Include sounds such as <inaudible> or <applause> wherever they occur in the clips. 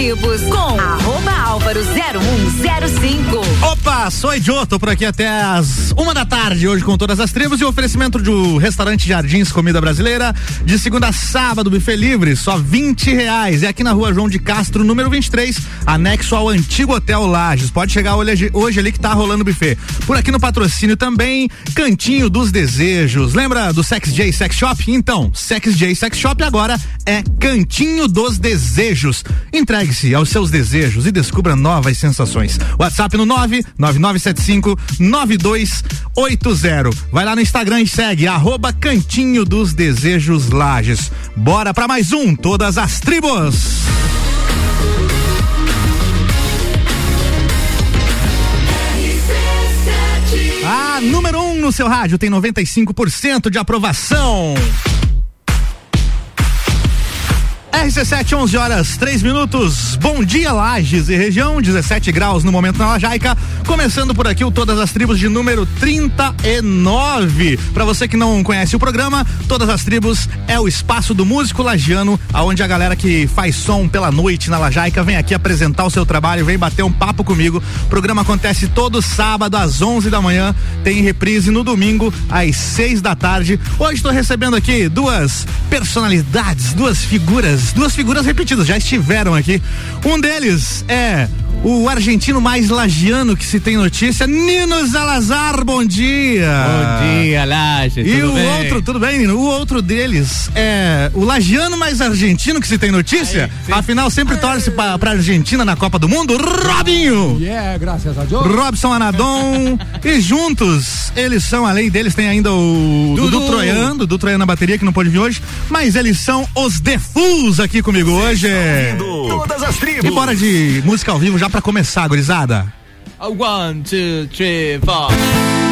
Tribos com arroba álvaro 0105. Opa, sou tô por aqui até as uma da tarde hoje com todas as tribos e oferecimento do restaurante Jardins Comida Brasileira de segunda a sábado, buffet livre, só vinte reais. É aqui na rua João de Castro, número 23, anexo ao antigo Hotel Lages. Pode chegar hoje, hoje ali que tá rolando o buffet. Por aqui no patrocínio também, Cantinho dos Desejos. Lembra do Sex J Sex Shop? Então, Sex J Sex Shop agora é Cantinho dos Desejos. Entregue-se aos seus desejos e descubra novas sensações. WhatsApp no 99975 9280. Vai lá no Instagram e segue arroba Cantinho dos Desejos Lages. Bora para mais um Todas as Tribos. A número 1 um no seu rádio tem 95% de aprovação. RC7, 11 horas, 3 minutos. Bom dia, Lages e região. 17 graus no momento na Lajaica. Começando por aqui o Todas as Tribos de número 39. Para você que não conhece o programa, Todas as Tribos é o espaço do músico lagiano, aonde a galera que faz som pela noite na Lajaica vem aqui apresentar o seu trabalho, vem bater um papo comigo. O programa acontece todo sábado às 11 da manhã, tem reprise no domingo às 6 da tarde. Hoje estou recebendo aqui duas personalidades, duas figuras duas figuras repetidas, já estiveram aqui. Um deles é o argentino mais lagiano que se tem notícia, Nino Salazar, bom dia. Bom dia, Laje. E o bem? outro, tudo bem, Nino? O outro deles é o lagiano mais argentino que se tem notícia. Aí, Afinal, sempre Aí. torce pra, pra Argentina na Copa do Mundo, Robinho. Yeah, graças a Deus. Robson Anadon. <laughs> e juntos, eles são, além deles, tem ainda o Dudu, Dudu Troiano, Dudu Troiano na bateria, que não pode vir hoje, mas eles são os The Fools aqui comigo hoje. Todas as tribos. E bora de música ao vivo já para começar, gurizada? One, two, three, four.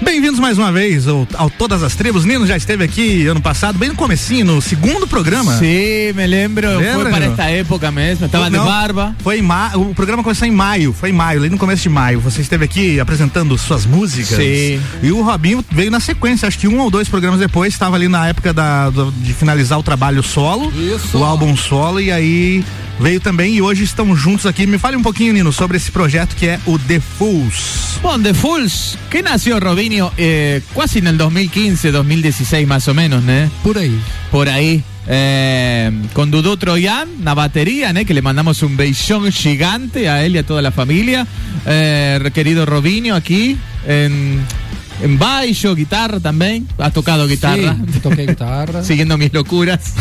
Bem-vindos mais uma vez ao, ao, Todas as Tribos. Nino já esteve aqui ano passado, bem no comecinho, no segundo programa. Sim, me lembro. Lembra, foi para esta época mesmo, estava de barba. Foi em ma... O programa começou em maio, foi em maio, ali no começo de maio. Você esteve aqui apresentando suas músicas. Sim. E o Robinho veio na sequência, acho que um ou dois programas depois, estava ali na época da, do, de finalizar o trabalho solo, Isso. o álbum solo, e aí veio também e hoje estão juntos aqui. Me fale um pouquinho, Nino, sobre esse projeto que é o The Fools. Bom, The Fools, que nasceu Robinho eh, quase no 2015, 2016 mais ou menos, né? Por aí. Por aí. Eh, con Dudu Troyan, la batería, ¿eh? que le mandamos un beijón gigante a él y a toda la familia. Eh, querido Robinho aquí en en baixo, guitarra también. Has tocado guitarra. Sí, toqué guitarra. <laughs> Siguiendo mis locuras.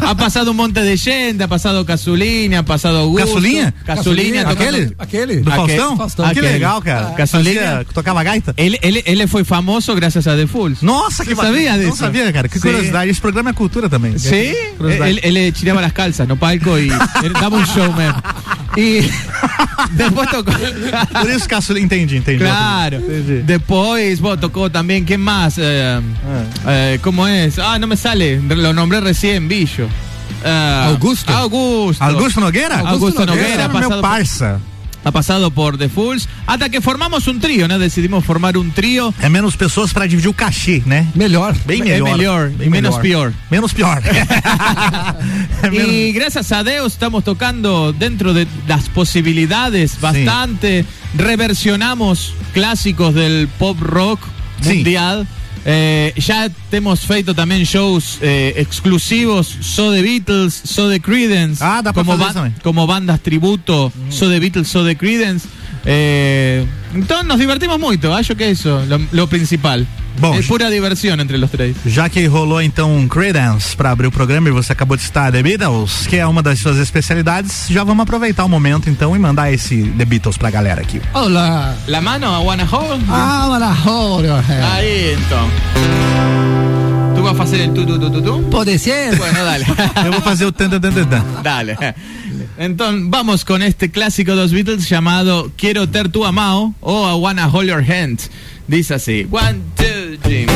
ha pasado un monte de gente, ha pasado Casulina, ha pasado Augusto. Casulina? Casulina. Aquele? Aquele? Do Faustão? Faustão. Que legal, cara. Casulina. tocava gaita? Ele, ele, ele foi famoso graças a The Fools. Nossa, que sabia disso? Não sabia, cara. Que Sim. curiosidade. Esse programa é cultura também. Sí, Curiosidade. él, él tiraba las calzas, no palco y él daba un show, man. Y <laughs> después tocó. Por isso, Casulina, entendi, entendi. Claro. Entendi. Después vos tocó también, ¿quién más? Eh, eh, ¿Cómo es? Ah, no me sale. Lo nombré recién, Billo. Eh, Augusto. Augusto. Augusto Nogueira? Augusto Nogueira, Esse é passado meu por-. Ha pasado por The Fools. Hasta que formamos un trío, ¿no? Decidimos formar un trío. É menos pessoas pra dividir o cachê, né? Melhor. Bem É melhor. Bem e menos melhor. pior. Menos pior. <laughs> <laughs> É menos- Y gracias a Dios estamos tocando dentro de las posibilidades bastante. Reversionamos clásicos del pop rock mundial. Eh, ya hemos feito también shows eh, exclusivos, so de Beatles, so de Creedence, Ah, pra como, bandas tributo, so de Beatles, so de Creedence. Eh, entonces nos divertimos mucho, acho que eso, lo, lo principal. Bom, es pura diversión entre los tres. Já que rolou então um Credence para abrir o programa e você acabou de citar The Beatles, que é uma das suas especialidades, já vamos aproveitar o momento então e mandar esse The Beatles pra galera aqui. Olá. La mano a Wanna Hold. Ah, maravilha. Ahí entonces. ¿Tú vas a hacer el tu tu tu tu tu? Pode ser? Bueno, dale. Eu vou fazer o tan tan tan tan, dale. Entonces, vamos con este clásico de los Beatles llamado Quiero ter tu amao o I Wanna Hold Your Hand. Dice así: One, two, three.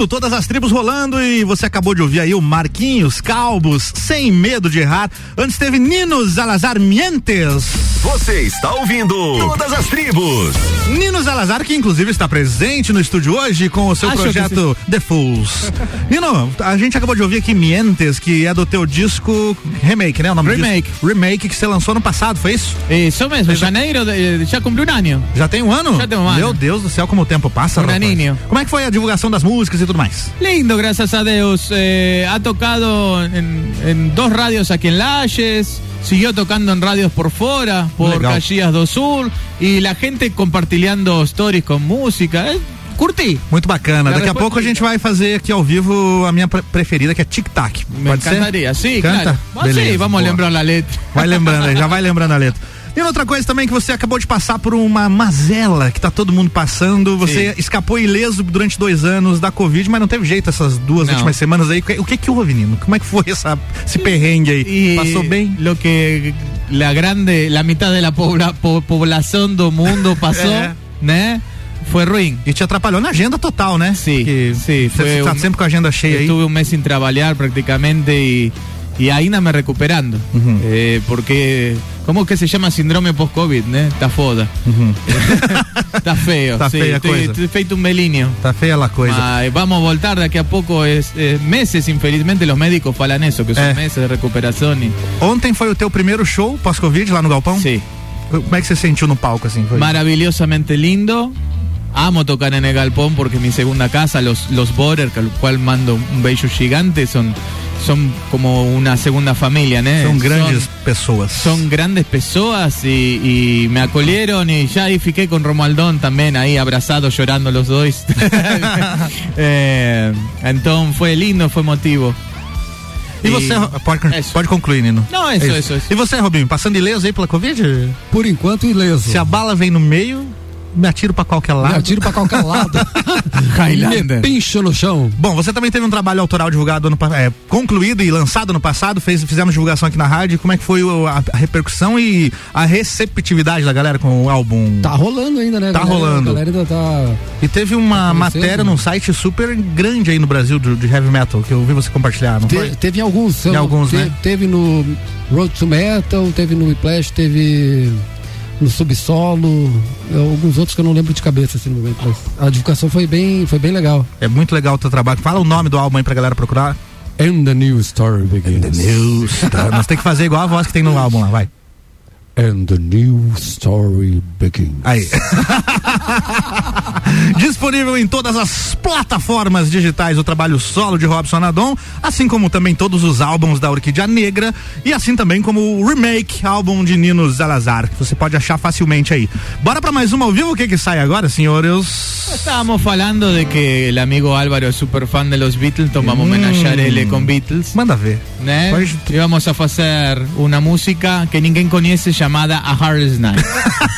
Conteúdo, todas as tribos rolando e você acabou de ouvir aí o Marquinhos Calbos, sem medo de errar. Antes teve Nino Salazar Mientes. Você está ouvindo Todas as Tribos. Nino Salazar, que inclusive está presente no estúdio hoje com o seu Acho que projeto The Fools. Nino, a gente acabou de ouvir aqui Mientes, que é do teu disco Remake, né? O nome Remake. Remake que você lançou no passado, foi isso? Eso mesmo, janeiro de- já cumpriu um ano. Já tem um ano? Já tem um ano. Meu Deus do céu, como o tempo passa, Um rapaz. aninho. Como é que foi a divulgação das músicas e tudo mais? Lindo, gracias a Dios. Eh, ha tocado en, en dos radios aquí en Lages, siguió tocando en radios por fuera, por Legal. Caxias do Sur, y la gente compartilhando stories con música. Eh, curti. Muito bacana. Já Daqui a pouco a gente vai fazer aqui ao vivo a minha pre- preferida, que é Tic Tac. Me Pode ser? encantaría, sí, Canta? claro. Beleza, vamos boa. a lembrar la letra. Vai lembrando aí, já vai lembrando a letra. <laughs> E outra coisa também que você acabou de passar por uma mazela que tá todo mundo passando. Você escapou ileso durante dois anos da Covid, mas não teve jeito essas duas Não. últimas semanas aí. O que que houve, Nino? Como é que foi essa, esse perrengue aí? Y Passou bem? Lo que la grande, la mitad de la pobla- po- población do mundo pasó, <laughs> É. né? Foi ruim. E te atrapalhou na agenda total, né? Sim, Porque sim, Você tá um- sempre com a agenda cheia aí. Estuve un mes sin trabajar prácticamente y, y ainda me recuperando. Ujú. Eh, porque, ¿cómo que se llama síndrome post-COVID? né? Está foda. <laughs> Está feo. Tá sí, feia a estoy, estoy feito un belinho. Tá feia a coisa. Mas vamos a voltar daqui a pouco. Es, eh, meses, infelizmente, los médicos falan eso, que son É. meses de recuperación. Y, Ontem foi o teu primeiro show pós-Covid lá no Galpão? sí, Como é que você sentiu no palco assim? Foi? maravillosamente lindo. Amo tocar en el galpón porque es mi segunda casa, los, los Border, al cual mando un bello gigante, son, son como una segunda familia, ¿no? São grandes pessoas. son grandes pessoas y, y me acolieron y ya ahí fiqué con Romualdón también ahí abrazados llorando los dos. <laughs> <laughs> Eh, entonces fue lindo, fue emotivo. E você, pode, Isso. pode concluir, Nino. Não, isso, é isso, é isso. E você, Robinho, passando ileso aí pela Covid? Por enquanto, ileso. Se a bala vem no meio, me atiro pra qualquer lado. Me atiro pra qualquer lado. <laughs> Highlander. Me pincho no chão. Bom, você também teve um trabalho autoral divulgado ano pa- é, concluído e lançado no passado, fez, fizemos divulgação aqui na rádio. Como é que foi a, a repercussão e a receptividade da galera com o álbum? Tá rolando ainda, né? Tá galera? rolando. A galera ainda tá. E teve uma Tá matéria né? num site super grande aí no Brasil de, de heavy metal, que eu vi você compartilhar, não Te- foi? teve em alguns. Em alguns, te- né? Teve no Road to Metal, teve no Whiplash, teve no Subsolo, alguns outros que eu não lembro de cabeça assim no momento. Mas a divulgação foi bem, foi bem legal. É muito legal o teu trabalho. Fala o nome do álbum aí pra galera procurar. And the new story begins. News. Tá, nós tem que fazer igual a voz que tem no álbum lá, vai. And the new story begins. Aí. <laughs> Disponível em todas as plataformas digitais o trabalho solo de Robson Adon, assim como também todos os álbuns da Orquídea Negra e assim também como o remake álbum de Nino Salazar, que você pode achar facilmente aí. Bora pra mais uma ao vivo? O que que sai agora, senhores? Estábamos hablando de que el amigo Álvaro es súper fan de los Beatles, entonces vamos a homenajear ele con Beatles. Manda ver. né? Pode- E vamos a fazer uma música que ninguém conhece chamada A Hardest Night. <laughs>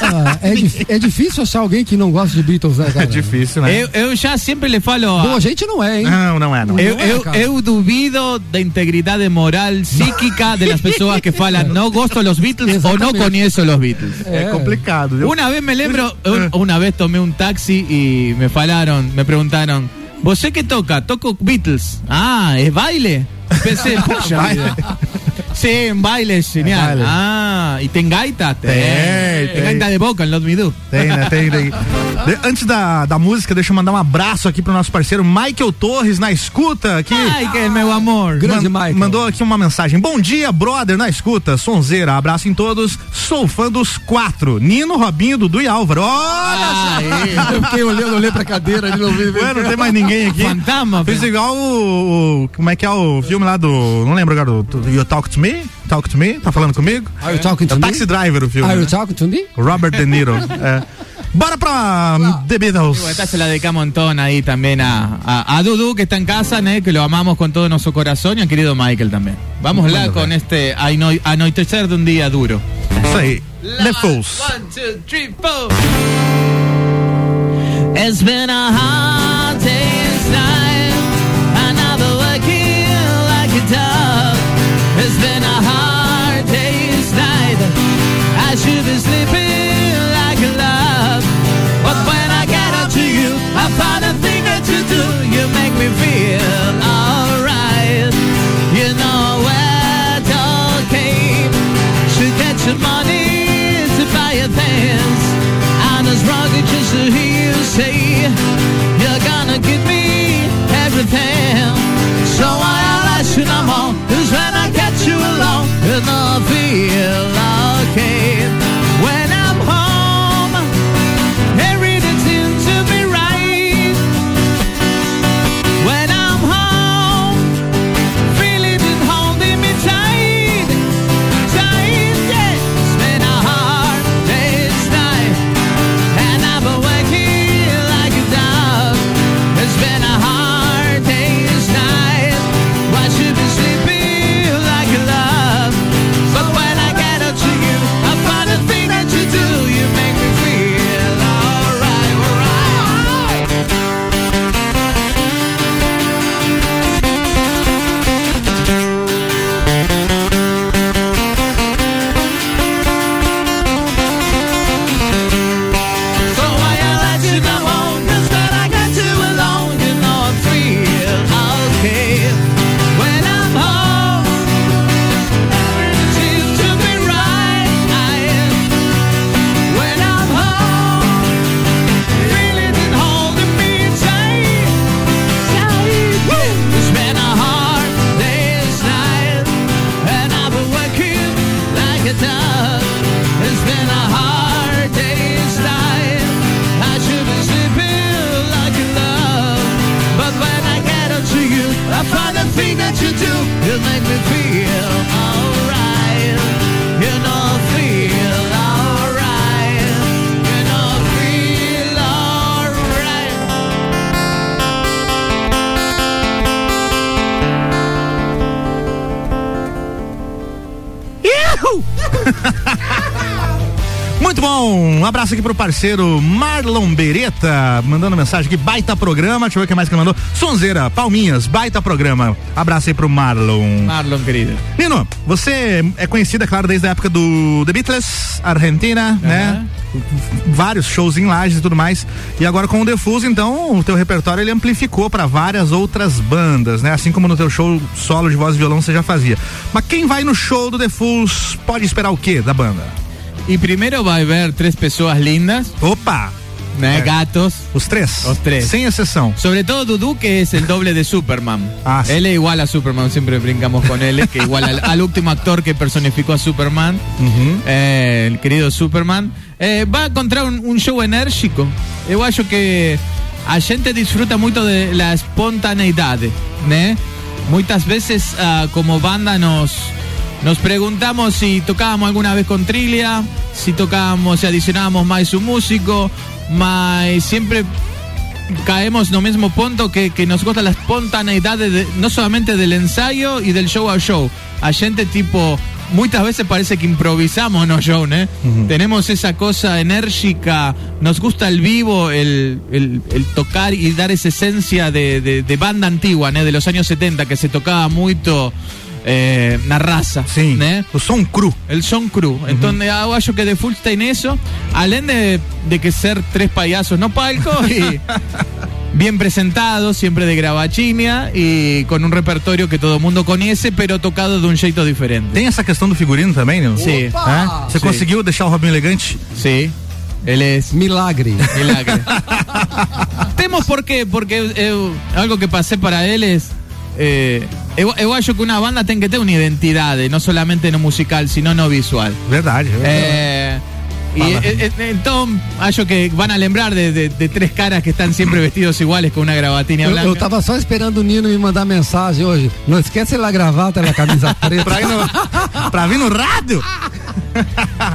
Ah, é, é difícil achar alguém que não gosta de Beatles, né, cara? É difícil, né? eu, eu já sempre le falo a, Boa gente não é, hein? Não, não é, não. Eu, Não é, eu, cara. eu duvido da integridade moral psíquica de las pessoas que falam no gosto de los Beatles ou não conheço los Beatles. É complicado, viu? Una vez me lembro, un- una vez tomé un taxi y me falaron, me preguntaron, ¿vos qué toca? Toco Beatles. Ah, ¿es baile? Pensé, <laughs> puxa vida. Sí, en baile, genial. baile. Ah, ¿y ten gaita? Tem, Ten tem. gaita de boca, Lot Me Do. Tem, né? Tem, tem. De- antes da, da música, deixa eu mandar um abraço aqui pro nosso parceiro Michael Torres na escuta aqui. Que é meu amor. Grande Man- Michael. Mandou aqui uma mensagem. Bom dia, brother, na escuta. Sonzeira, abraço em todos. Sou fã dos quatro: Nino, Robinho, Dudu e Álvaro. Olha! Ai, <laughs> Eu fiquei olhando, olhei pra cadeira e não vi. Ué, não tem mais ninguém aqui. fantasma. Fez igual o, o- Como é que é o filme lá do. Não lembro agora. Do, do You Talk to Me? Talk to Me? Tá falando comigo? Are you talking to me? Taxi Driver o filme. Are you né? talking to me? Robert De Niro. é. Bora pra The Beatles. Esta se la dedicamos en tono ahí también a, a, a Dudu que está en casa, ¿né? que lo amamos con todo nuestro corazón y al querido Michael también. Vamos lá Manda con este ano- anoitecer de un día duro. The Fools. One, two, three, four. It's been a hard day's night. Been a hard day's night. I should be sleeping like a love. But when I get up to you, I find a thing that you do. You make me feel alright. You know where it all came. Should get your money to buy your things. And as wrong as you say you're gonna give me pro parceiro Marlon Beretta, mandando mensagem aqui, baita programa, deixa eu ver o que mais que ele mandou. Sonzeira, Palminhas, baita programa. Abraço aí pro Marlon. Marlon, querido. Nino, você é conhecida, claro, desde a época do The Beatles, Argentina, né? Vários shows em lajes e tudo mais. E agora com o The Fools, então, o teu repertório ele amplificou para várias outras bandas, né? Assim como no teu show solo de voz e violão você já fazia. Mas quem vai no show do The Fools pode esperar o quê da banda? Y primero va a haber tres personas lindas, Opa! ¿né? Gatos. Os três? Os três. Sem exceção. Sobre todo Dudu, que es el doble de Superman. Ah, sí. Él es igual a Superman, siempre brincamos con él, que igual al, al último actor que personificó a Superman, eh, el querido Superman. Eh, va a encontrar un, un show enérgico. Eu acho que a gente disfruta muito de la espontaneidade, né? Muitas vezes ah, como banda nos nos preguntamos si tocábamos alguna vez con Trilia, si tocábamos, si adicionábamos más un músico, mas siempre caemos no mismo punto que, que nos gusta la espontaneidad de- de- no solamente del ensayo y del show a show. A gente tipo, muchas veces parece que improvisamos no show, ¿no? Tenemos esa cosa enérgica, nos gusta el vivo, el, el- el tocar y dar esa esencia de, de- de banda antigua. De los años 70, que se tocaba mucho eh, na raza, Sim. O som cru. El son crew. Entonces, eu acho que de full está en eso. Além de, de que ser tres payasos no palco <laughs> y bien presentados, siempre de gravachinia y con un repertorio que todo el mundo conoce, pero tocado de un jeito diferente. Tem essa questão do figurino também, Nino? Sim. É? Você Sim. conseguiu deixar o Robinho elegante? Sí. Él es Milagre. milagre. <laughs> Temos por qué, porque eu- algo que pasé para él es. Eh, eu, eu acho que una banda tem que ter una identidade, no solamente no musical, sino no visual. Verdade. Eh, y Fala. eh, eh, entonces, acho que van a lembrar de, de- de tres caras que están siempre vestidos iguales con una gravatina Eu, blanca. eu tava só esperando o Nino me mandar mensagem hoje. Não esquece a gravata e a camisa <laughs> preta. pra, ir no, pra vir no rádio? <laughs>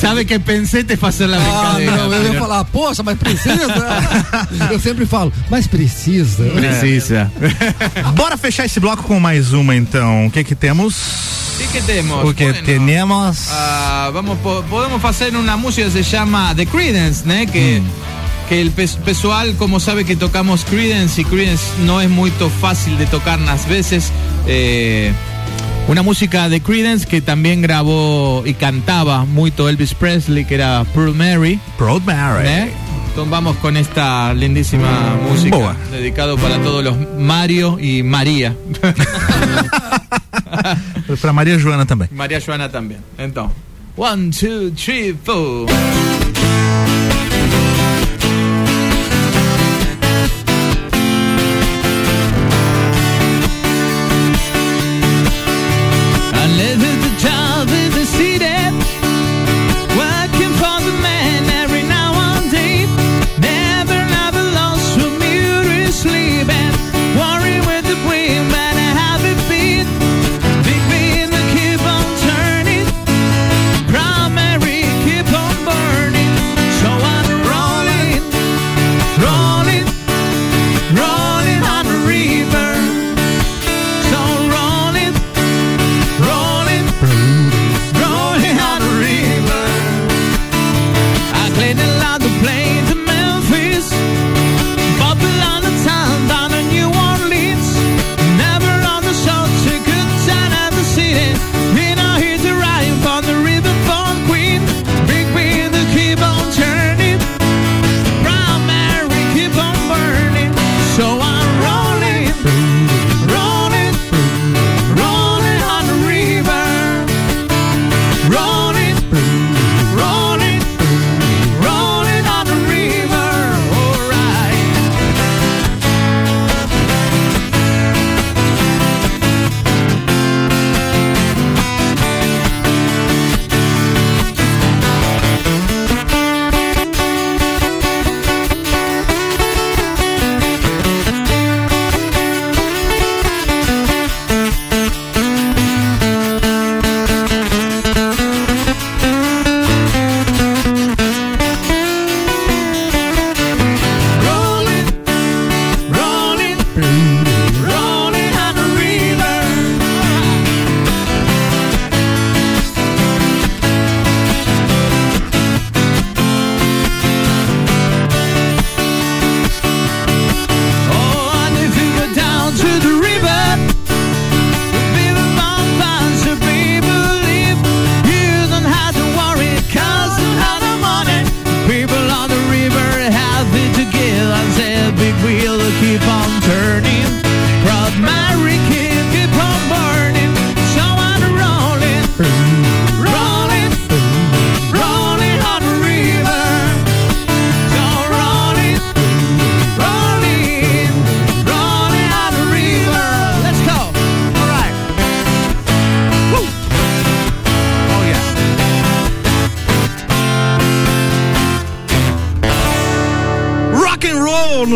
Sabe que pensé te fazer la Ah, brincadeira. não, eu ia falar, poxa, mas precisa? <laughs> eu sempre falo, mas precisa. Precisa. <laughs> Bora fechar esse bloco com mais uma, então. O que que temos? ¿Y qué tenemos? O que Bueno, temos... ah, vamos, po- podemos hacer una música que se llama The Credence, ¿no? Que, que el pes- pessoal, como sabe que tocamos Credence y Credence no es muy to- fácil de tocar las veces. eh, una música de Credence que también grabó y cantaba mucho Elvis Presley, que era Pearl Mary. Proud Mary. ¿eh? Entonces vamos con esta lindísima música Boa. dedicado para todos los Mario y María. <laughs> Pra Maria Joana também. María Joana también. Entonces, one, two, three, four.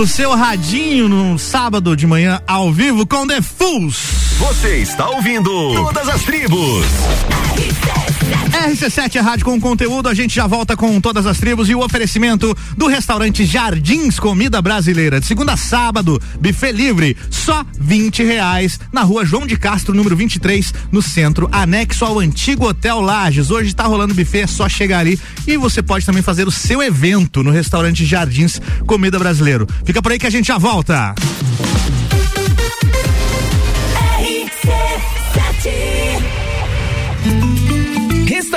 No seu radinho no sábado de manhã ao vivo com The Fools. Você está ouvindo Todas as Tribos. RC7 é rádio com conteúdo, a gente já volta com todas as tribos e o oferecimento do restaurante Jardins Comida Brasileira. De segunda a sábado, buffet livre, só 20 reais, na rua João de Castro, número 23, no centro, anexo ao antigo Hotel Lages. Hoje tá rolando buffet, é só chegar ali e você pode também fazer o seu evento no restaurante Jardins Comida Brasileiro. Fica por aí que a gente já volta.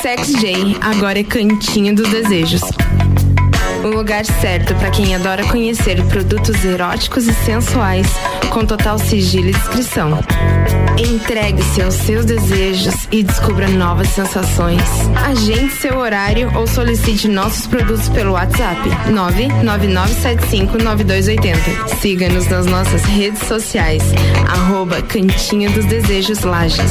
Sex J, agora é Cantinho dos Desejos. Um lugar certo para quem adora conhecer produtos eróticos e sensuais, com total sigilo e descrição. Entregue-se aos seus desejos e descubra novas sensações. Agende seu horário ou solicite nossos produtos pelo WhatsApp 999759280. Siga-nos nas nossas redes sociais, arroba Cantinho dos Desejos Lages.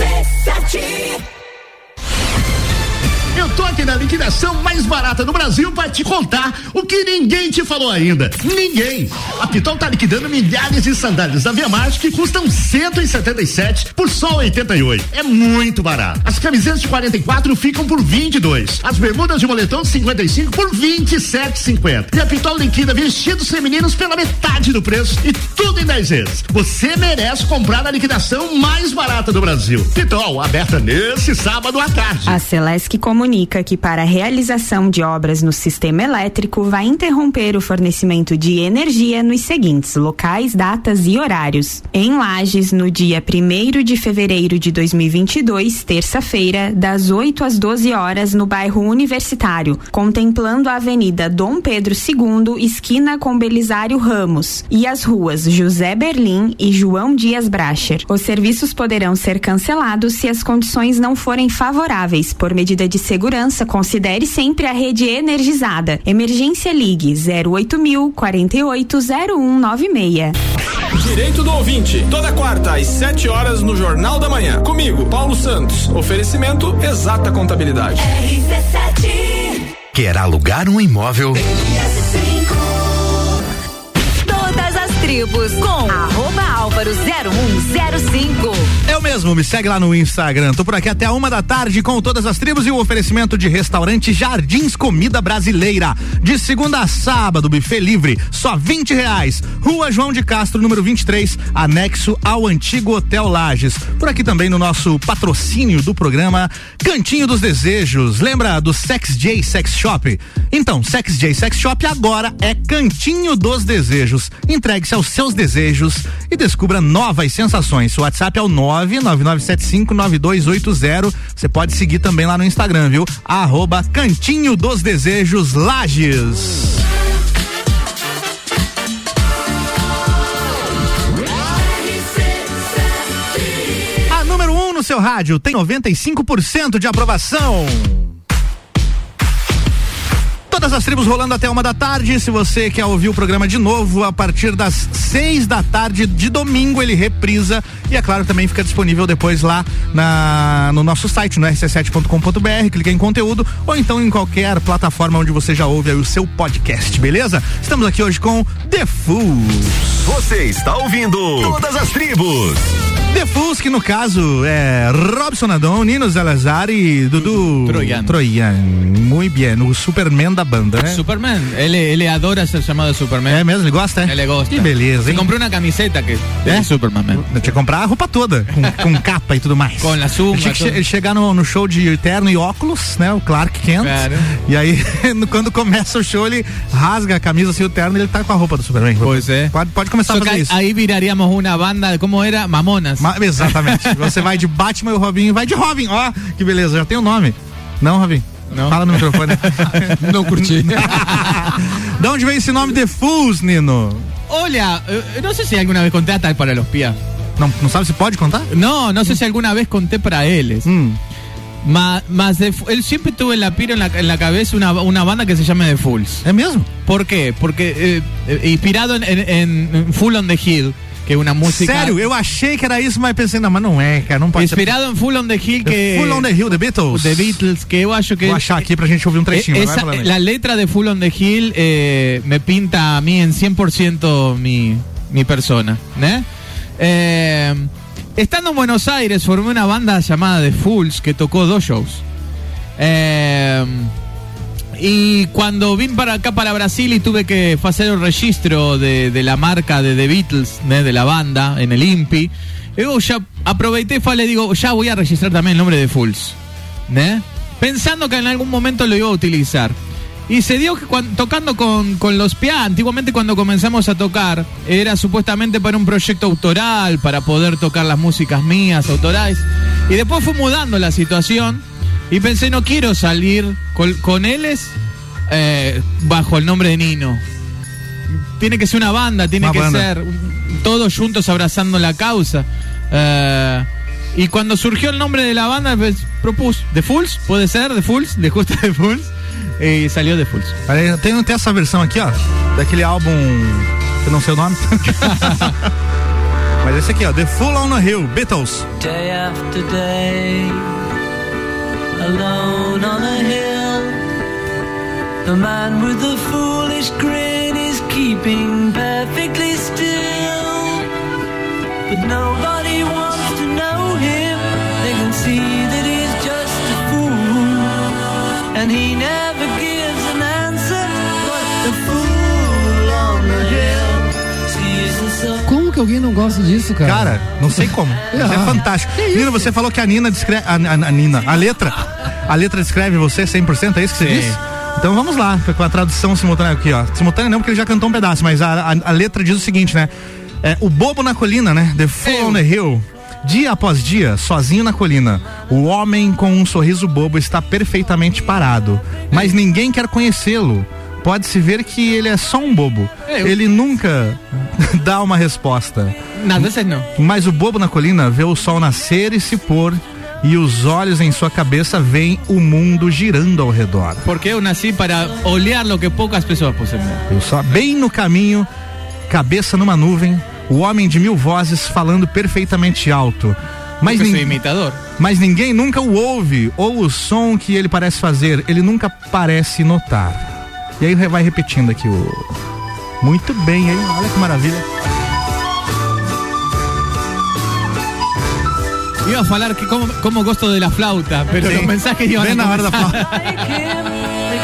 Eu tô aqui na liquidação mais barata do Brasil para te contar o que ninguém te falou ainda. Ninguém. A Pitol tá liquidando milhares de sandálias da Via Marte que custam 177 por só 88. É muito barato. As camisetas de 44 ficam por 22. As bermudas de moletom de 55 por 27,50. E a Pitol liquida vestidos femininos pela metade do preço e tudo em 10 vezes. Você merece comprar na liquidação mais barata do Brasil. Pitol, aberta nesse sábado à tarde. A Celesc comunica que para a realização de obras no sistema elétrico vai interromper o fornecimento de energia nos seguintes locais, datas e horários. Em Lages, no dia 1 de fevereiro de 2022, terça-feira, das 8 às 12 horas, no bairro Universitário, contemplando a Avenida Dom Pedro II, esquina com Belisário Ramos, e as ruas José Berlim e João Dias Bracher. Os serviços poderão ser cancelados se as condições não forem favoráveis por medida de segurança, considere sempre a rede energizada. Emergência Ligue 08000 480196. Direito do ouvinte, toda quarta às 7 horas no Jornal da Manhã. Comigo, Paulo Santos. Oferecimento Exata Contabilidade. Quer alugar um imóvel? Todas as tribos com arroba álvaro 0105. Eu mesmo, me segue lá no Instagram. Tô por aqui até uma da tarde com todas as tribos e o oferecimento de restaurante Jardins Comida Brasileira. De segunda a sábado, buffet livre, só 20 reais. Rua João de Castro, número 23, anexo ao antigo Hotel Lages. Por aqui também no nosso patrocínio do programa Cantinho dos Desejos. Lembra do Sex J Sex Shop? Então, Sex J Sex Shop agora é Cantinho dos Desejos. Entregue-se aos seus desejos e descubra novas sensações. O WhatsApp é o 999759280. Você pode seguir também lá no Instagram, viu? Arroba Cantinho dos Desejos Lages. A número 1 um no seu rádio tem 95% de aprovação. Todas as tribos rolando até uma da tarde. Se você quer ouvir o programa de novo, a partir das seis da tarde de domingo ele reprisa e é claro também fica disponível depois lá na, no nosso site no rc7.com.br. Clica em conteúdo ou então em qualquer plataforma onde você já ouve o seu podcast, beleza? Estamos aqui hoje com The Fools. Você está ouvindo Todas as Tribos. The Fools, que no caso é Robson Adon, Nino Salazar e Dudu Troian. Troian. Muito bem, o Superman da banda, né? Superman, él, él adora ser llamado Superman. É mesmo? Ele gosta, é? Ele gosta. Que beleza, hein? comprou uma camiseta que É? é Superman. man. Eu tinha que comprar a roupa toda, com, com capa e tudo mais. Com a sunga, Ele tinha que che- ele chegar no, no show de terno e óculos, né? O Clark Kent. Claro. E aí, <laughs> quando começa o show, ele rasga a camisa assim, o terno e ele tá com a roupa do Superman. Pois é. Pode, pode começar Só a fazer isso. ahí viraríamos una banda, ¿cómo era? Mamonas. Ma- exatamente. <laughs> Você vai de Batman e o Robin vai de Robin. Ó, que beleza, já tem o nome. Não, Robin? Não. Fala no microfone. <laughs> Não curti. <laughs> de onde vem esse nome The Fools, Nino? Hola, eh, no sé si alguna vez conté hasta para los pies. Não, não sabe se pode contar? No, no sé si alguna vez conté para él. Hum. Ma- Más de, él siempre tuvo en la pira en la, en la cabeza una, una banda que se llama The Fools. É mesmo? ¿Por qué? Porque eh, eh, inspirado en, en- en Full on the Hill, que una música. Sério, eu achei que era isso, mas pensei, não, mas não é, cara, não pode Inspirado en Full on the Hill, ser. que. Full on the Hill, The Beatles. The Beatles, que eu acho que. Vou achar aqui pra gente ouvir um trechinho. Vai falando aí. la letra de Full on the Hill eh, me pinta a mí en 100% mi, mi persona, ¿né? Eh, estando en Buenos Aires formé una banda llamada The Fools que tocó dos shows. Eh, y cuando vine para acá, para Brasil, y tuve que hacer el registro de, de la marca de The Beatles, ¿né? de la banda, en el INPI, yo ya aproveché y le digo, ya voy a registrar también el nombre de Fools. ¿né? Pensando que en algún momento lo iba a utilizar. Y se dio que cuan- tocando con, con los PIA, antiguamente cuando comenzamos a tocar, era supuestamente para un proyecto autoral, para poder tocar las músicas mías, autorales. Y después fue mudando la situación y pensé, no quiero salir con, con éles eh, bajo el nombre de Nino. Tiene que ser una banda, tiene Una que banda. ser todos juntos abrazando la causa. Eh, y cuando surgió el nombre de la banda, pues, propuse The Fools, puede ser The Fools, le gusta The Fools, y salió The Fools. Tem, tem essa versão aqui, ó, daquele álbum que não sei o nome. Mas <laughs> esse aqui, ó, The Full on the Hill, Beatles. Day after day, alone on a hill. The man with the foolish grin is keeping perfectly still. But nobody wants to know him. They can see that he's just a fool. And he never gives que alguém não gosta disso, cara? Cara, não sei como. <laughs> É Ah. fantástico. Nina, você falou que a Nina descreve. A, a- a Nina, a letra. A letra descreve você 100%, é isso que você Sim. disse? Então vamos lá, com a tradução simultânea aqui, ó. Simultânea não, porque ele já cantou um pedaço, mas a, a- a letra diz o seguinte, né? É, o bobo na colina, né? The Fool on the Hill. Dia após dia, sozinho na colina, o homem com um sorriso bobo está perfeitamente parado, mas ninguém quer conhecê-lo. Pode-se ver que ele é só um bobo. Eu. Ele nunca <laughs> dá uma resposta. No, entonces no. Mas o bobo na colina vê o sol nascer e se pôr, e os olhos em sua cabeça veem o mundo girando ao redor. Porque yo nací para olear lo que pocas pessoas ver. Eu só bem no caminho, cabeça numa nuvem, o homem de mil vozes falando perfeitamente alto. Mas, nin- imitador. mas ninguém nunca o ouve, ou o som que ele parece fazer, ele nunca parece notar. E aí vai repetindo aqui o. Muito bem, hein? Olha que maravilha. Iba a falar que como, como gosto de la flauta, pero Sí. los mensajes iban Ven a la like him. They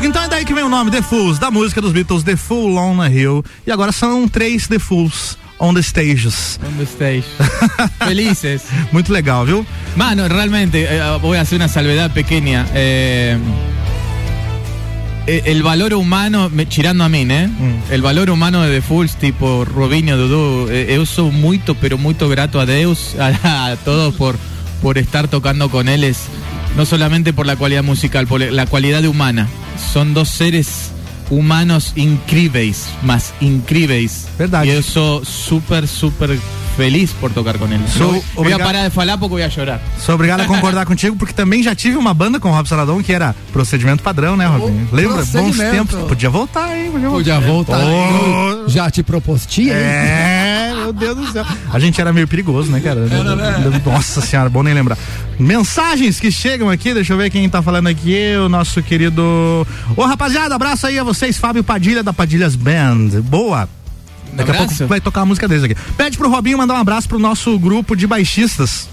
Fantástico. Então é daí que vem o nome The Fools, da música dos Beatles, The Fool on the Hill. E agora são três The Fools on the stages. On the stage. <laughs> Felices. Muito legal, viu? Mano, realmente, eh, voy a hacer una salvedad pequeña. Eh, eh, el valor humano, me, tirando a mí, ¿eh? Mm. El valor humano de The Fools, tipo Robinho, Dudu, eh, eu sou muito, pero muito grato a Deus, <laughs> a, a todos por, por estar tocando con él, es, no solamente por la cualidad musical, por la cualidad humana. Son dos seres humanos incríveis, más incríveis. Verdade. Y eu sou super, super feliz por tocar con él. Sou No, voy a obrigado- parar de falar porque voy a llorar. Sou obrigado a concordar <laughs> contigo, porque também já tive uma banda com o Rob Saladon que era procedimento padrão, né, Robinho? Lembra? Bons tempos. Podia voltar, hein? Podia voltar. Podia voltar. Oh. Já te propostia? É, meu Deus do céu. A gente era meio perigoso, né, cara? Nossa senhora, bom nem lembrar. Mensagens que chegam aqui, deixa eu ver quem tá falando aqui, o nosso querido. Ô rapaziada, abraço aí a vocês, Fábio Padilha da Padilhas Band. Boa. Daqui a pouco vai tocar a música deles aqui. Pede pro Robinho mandar um abraço pro nosso grupo de baixistas.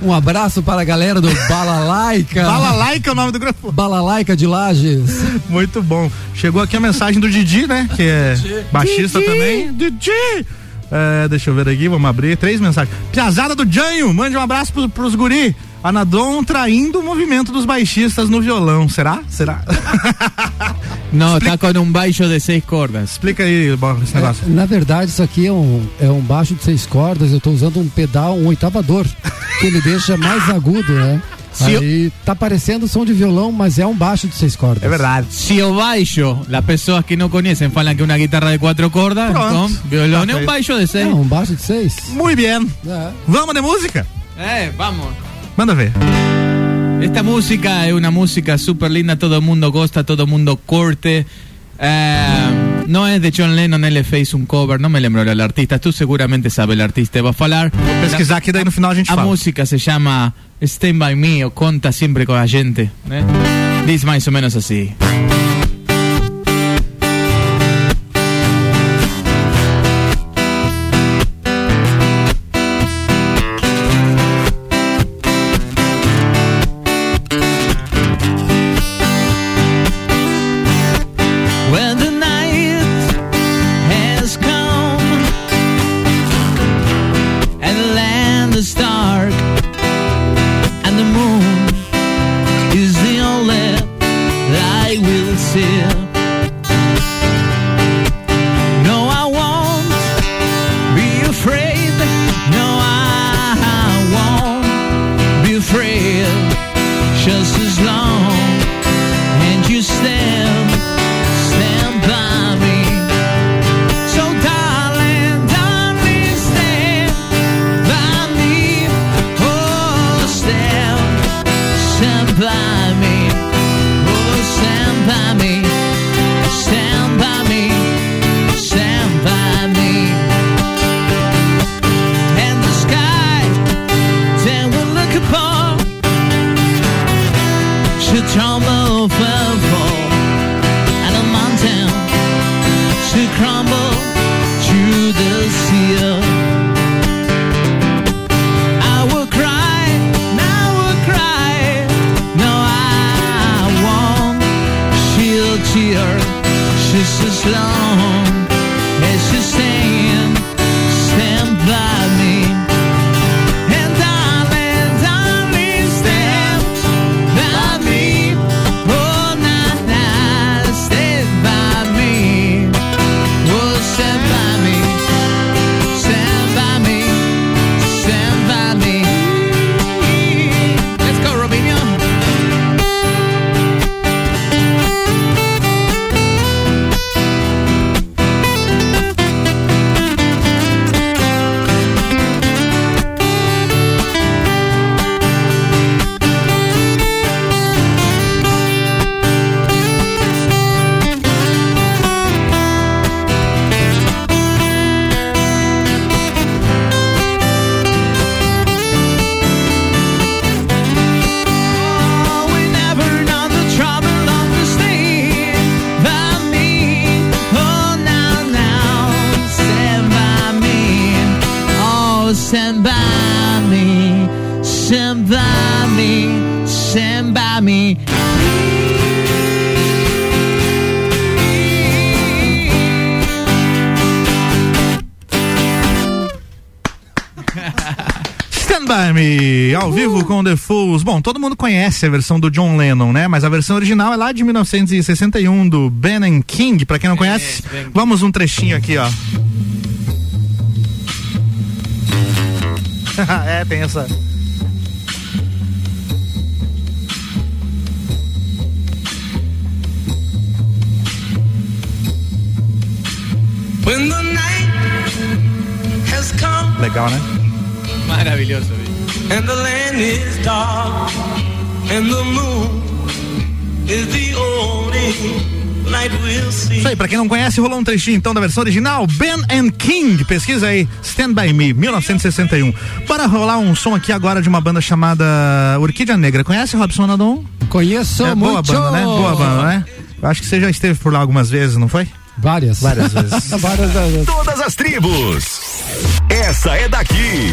Um abraço para a galera do Balalaica. <laughs> Balalaica é o nome do grupo. Balalaica de Lages. Muito bom. Chegou aqui a mensagem do Didi, né? Que é baixista Didi. também. Didi! É, deixa eu ver aqui, vamos abrir. Três mensagens. Piazada do Janho, mande um abraço pros, pros guri. Anadon traindo o movimento dos baixistas no violão. Será? Será? <laughs> No, está con un baixo de seis cordas. Explica aí esse negócio. É, na verdade, isso aqui é um, é um baixo de seis cordas. Eu tô usando um pedal, um oitavador, que ele deixa mais agudo, né? Se eu- Aí tá parecendo som de violão, mas é um baixo de seis cordas. É verdade. Si o baixo, las personas que no conocen falan que una guitarra de cuatro cordas, Pronto. con violón, Tá un feito. baixo de seis. É um baixo de seis. Muito bem. É. Vamos de música? Eh, vamos. Manda ver. Esta música es una música súper linda, todo mundo gosta, todo mundo corte. Eh, no es de John Lennon, él fez un cover, no me lembro el artista, tú seguramente sabes el artista, va a falar. pesquisar que daí no final a gente A fala. música se llama Stand By Me, o Conta Siempre con la Gente. ¿eh? Dice más o menos así. Conhece a versão do John Lennon, né? Mas a versão original é lá de 1961 do Ben and King. Pra quem não conhece, vamos um trechinho aqui, ó. <laughs> é, tem essa. When the night has come Legal, né? Maravilhoso. And the land is dark, and the moon is the only light we'll see. Isso aí, pra quem não conhece, rolou um trechinho então da versão original, Ben and King, pesquisa aí, Stand By Me, 1961. Bora rolar um som aqui agora de uma banda chamada Orquídea Negra. Conhece Robson Nadon? Conheço é, Boa muito. banda, né? Boa banda, né? Eu acho que você já esteve por lá algumas vezes, não foi? Várias. Várias vezes. <laughs> Várias vezes. Todas as tribos. Essa é daqui.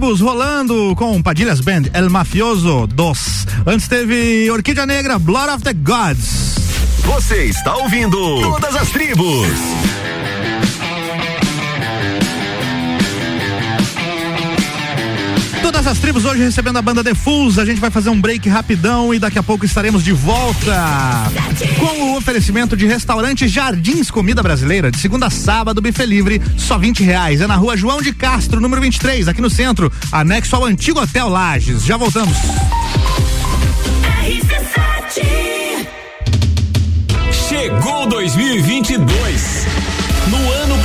Rolando com Padilhas Band, El Mafioso 2. Antes teve Orquídea Negra, Blood of the Gods. Você está ouvindo Todas as Tribos. Todas as tribos hoje recebendo a banda The Fools. A gente vai fazer um break rapidão e daqui a pouco estaremos de volta com o oferecimento de restaurante Jardins Comida Brasileira. De segunda a sábado, buffet livre, só 20 reais. É na rua João de Castro, número 23, aqui no centro, anexo ao antigo Hotel Lages. Já voltamos. Chegou 2022.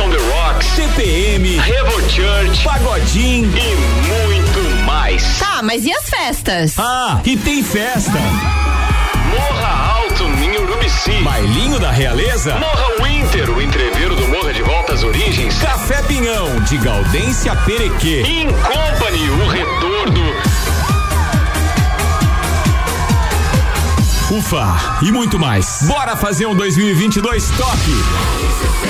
on the Rocks, CPM, Revo Church, Pagodim e muito mais. Tá, mas e as festas? Ah, e tem festa. Morra Alto Ninho Urubici. Bailinho da Realeza. Morra Winter, o entreveiro do Morra de Volta às Origens. Café Pinhão, de Gaudência Perequê. In Company, o retorno. Ufa, e muito mais. Bora fazer um 2022 top.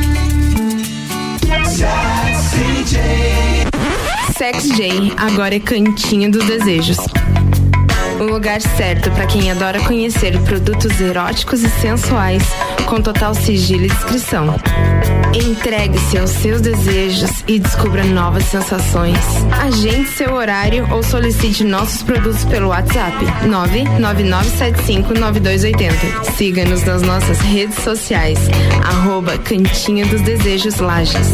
Sex J, agora é Cantinho dos Desejos. O lugar certo para quem adora conhecer produtos eróticos e sensuais, com total sigilo e discrição. Entregue-se aos seus desejos e descubra novas sensações. Agende seu horário ou solicite nossos produtos pelo WhatsApp 999759280. Siga-nos nas nossas redes sociais, arroba Cantinho dos Desejos Lages.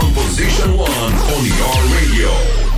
from position one on your radio.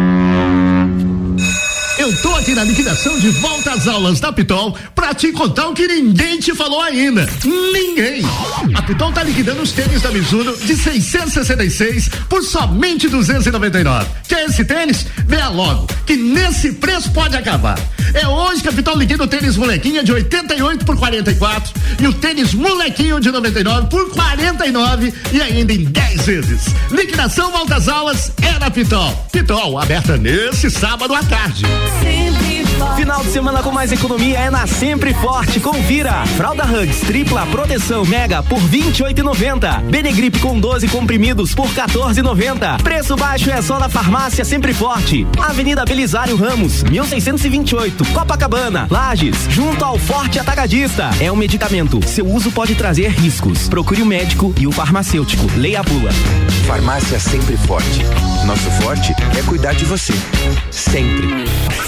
Eu tô aqui na liquidação de volta às aulas da Pitol pra te contar o que ninguém te falou ainda. Ninguém! A Pitol tá liquidando os tênis da Mizuno de 666 por somente 299. Quer esse tênis? Venha logo, que nesse preço pode acabar. É hoje que a Pitol liquida o tênis molequinha de 88 por 44 e o tênis molequinho de 99 por 49 e ainda em 10 vezes. Liquidação volta às aulas é na Pitol. Pitol, aberta nesse sábado à tarde. Final de semana com mais economia é na Sempre Forte. Confira. Fralda Hugs tripla proteção mega por 28,90. Benegrip com 12 comprimidos por 14,90. Preço baixo é só na farmácia Sempre Forte. Avenida Belisário Ramos, 1628, Copacabana, Lages, junto ao Forte Atacadista. É um medicamento. Seu uso pode trazer riscos. Procure o médico e o farmacêutico. Leia a bula. Farmácia Sempre Forte. Nosso forte é cuidar de você. Sempre.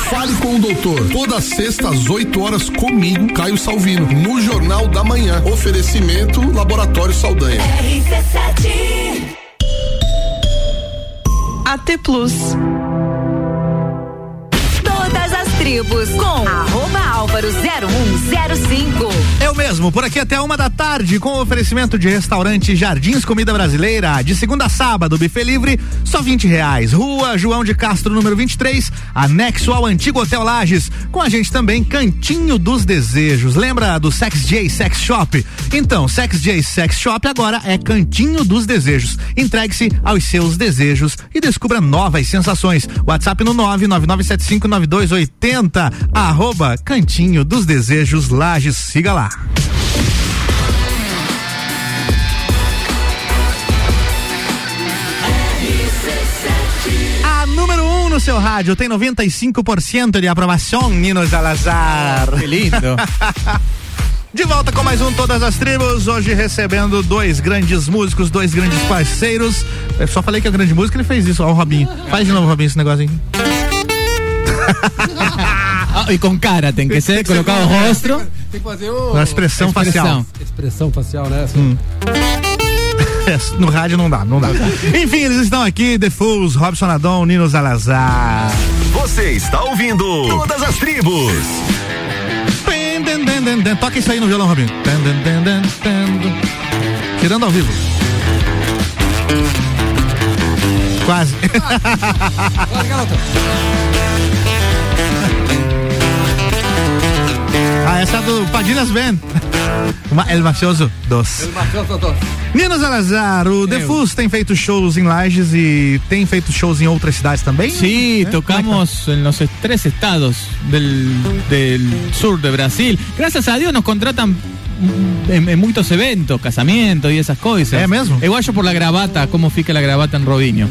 Fale com o doutor. Toda sexta às 8 horas comigo, Caio Salvino, no Jornal da Manhã. Oferecimento Laboratório Saldanha. RC7 AT Plus. Todas as tribos com álvaro 0105. Eu mesmo, por aqui até uma da tarde, com oferecimento de restaurante Jardins Comida Brasileira, de segunda a sábado, buffet livre, só 20 reais. Rua João de Castro, número 23, anexo ao antigo Hotel Lages. Com a gente também, Cantinho dos Desejos. Lembra do Sex J Sex Shop? Então, Sex J Sex Shop agora é Cantinho dos Desejos. Entregue-se aos seus desejos e descubra novas sensações. WhatsApp no 999759280, arroba Cantinho dos Desejos Lages. Siga lá. A número 1 um no seu rádio tem 95% de aprovação, Nino Salazar. Que lindo. <laughs> De volta com mais um Todas as Tribos, hoje recebendo dois grandes músicos, dois grandes parceiros. Eu só falei que é grande música, ele fez isso, ó, o Robinho. Faz de novo, Robinho, esse negocinho. <laughs> Ah, e com cara, tem que ser, colocar o rosto. Tem que fazer o. A expressão, facial. Expressão facial, né? Hum. É, <laughs> no rádio não dá, não dá. Enfim, eles estão aqui, The Fools, Robson Adon, Nino Salazar. Você está ouvindo Todas as Tribos. Toca isso aí no violão, Robinho. Tirando ao vivo. Quase. Ah, essa é do Padilhas Band. <laughs> Uma- El Mafioso 2. Nino Salazar, o Fools tem feito shows em Lages e tem feito shows em outras cidades também? Sí, tocamos en los tres estados del, del sur de Brasil. Gracias a Dios nos contratan en, en muchos eventos, casamientos y esas cosas. ¿Eh, mesmo? Igual por la gravata, cómo fica la gravata en Robinho.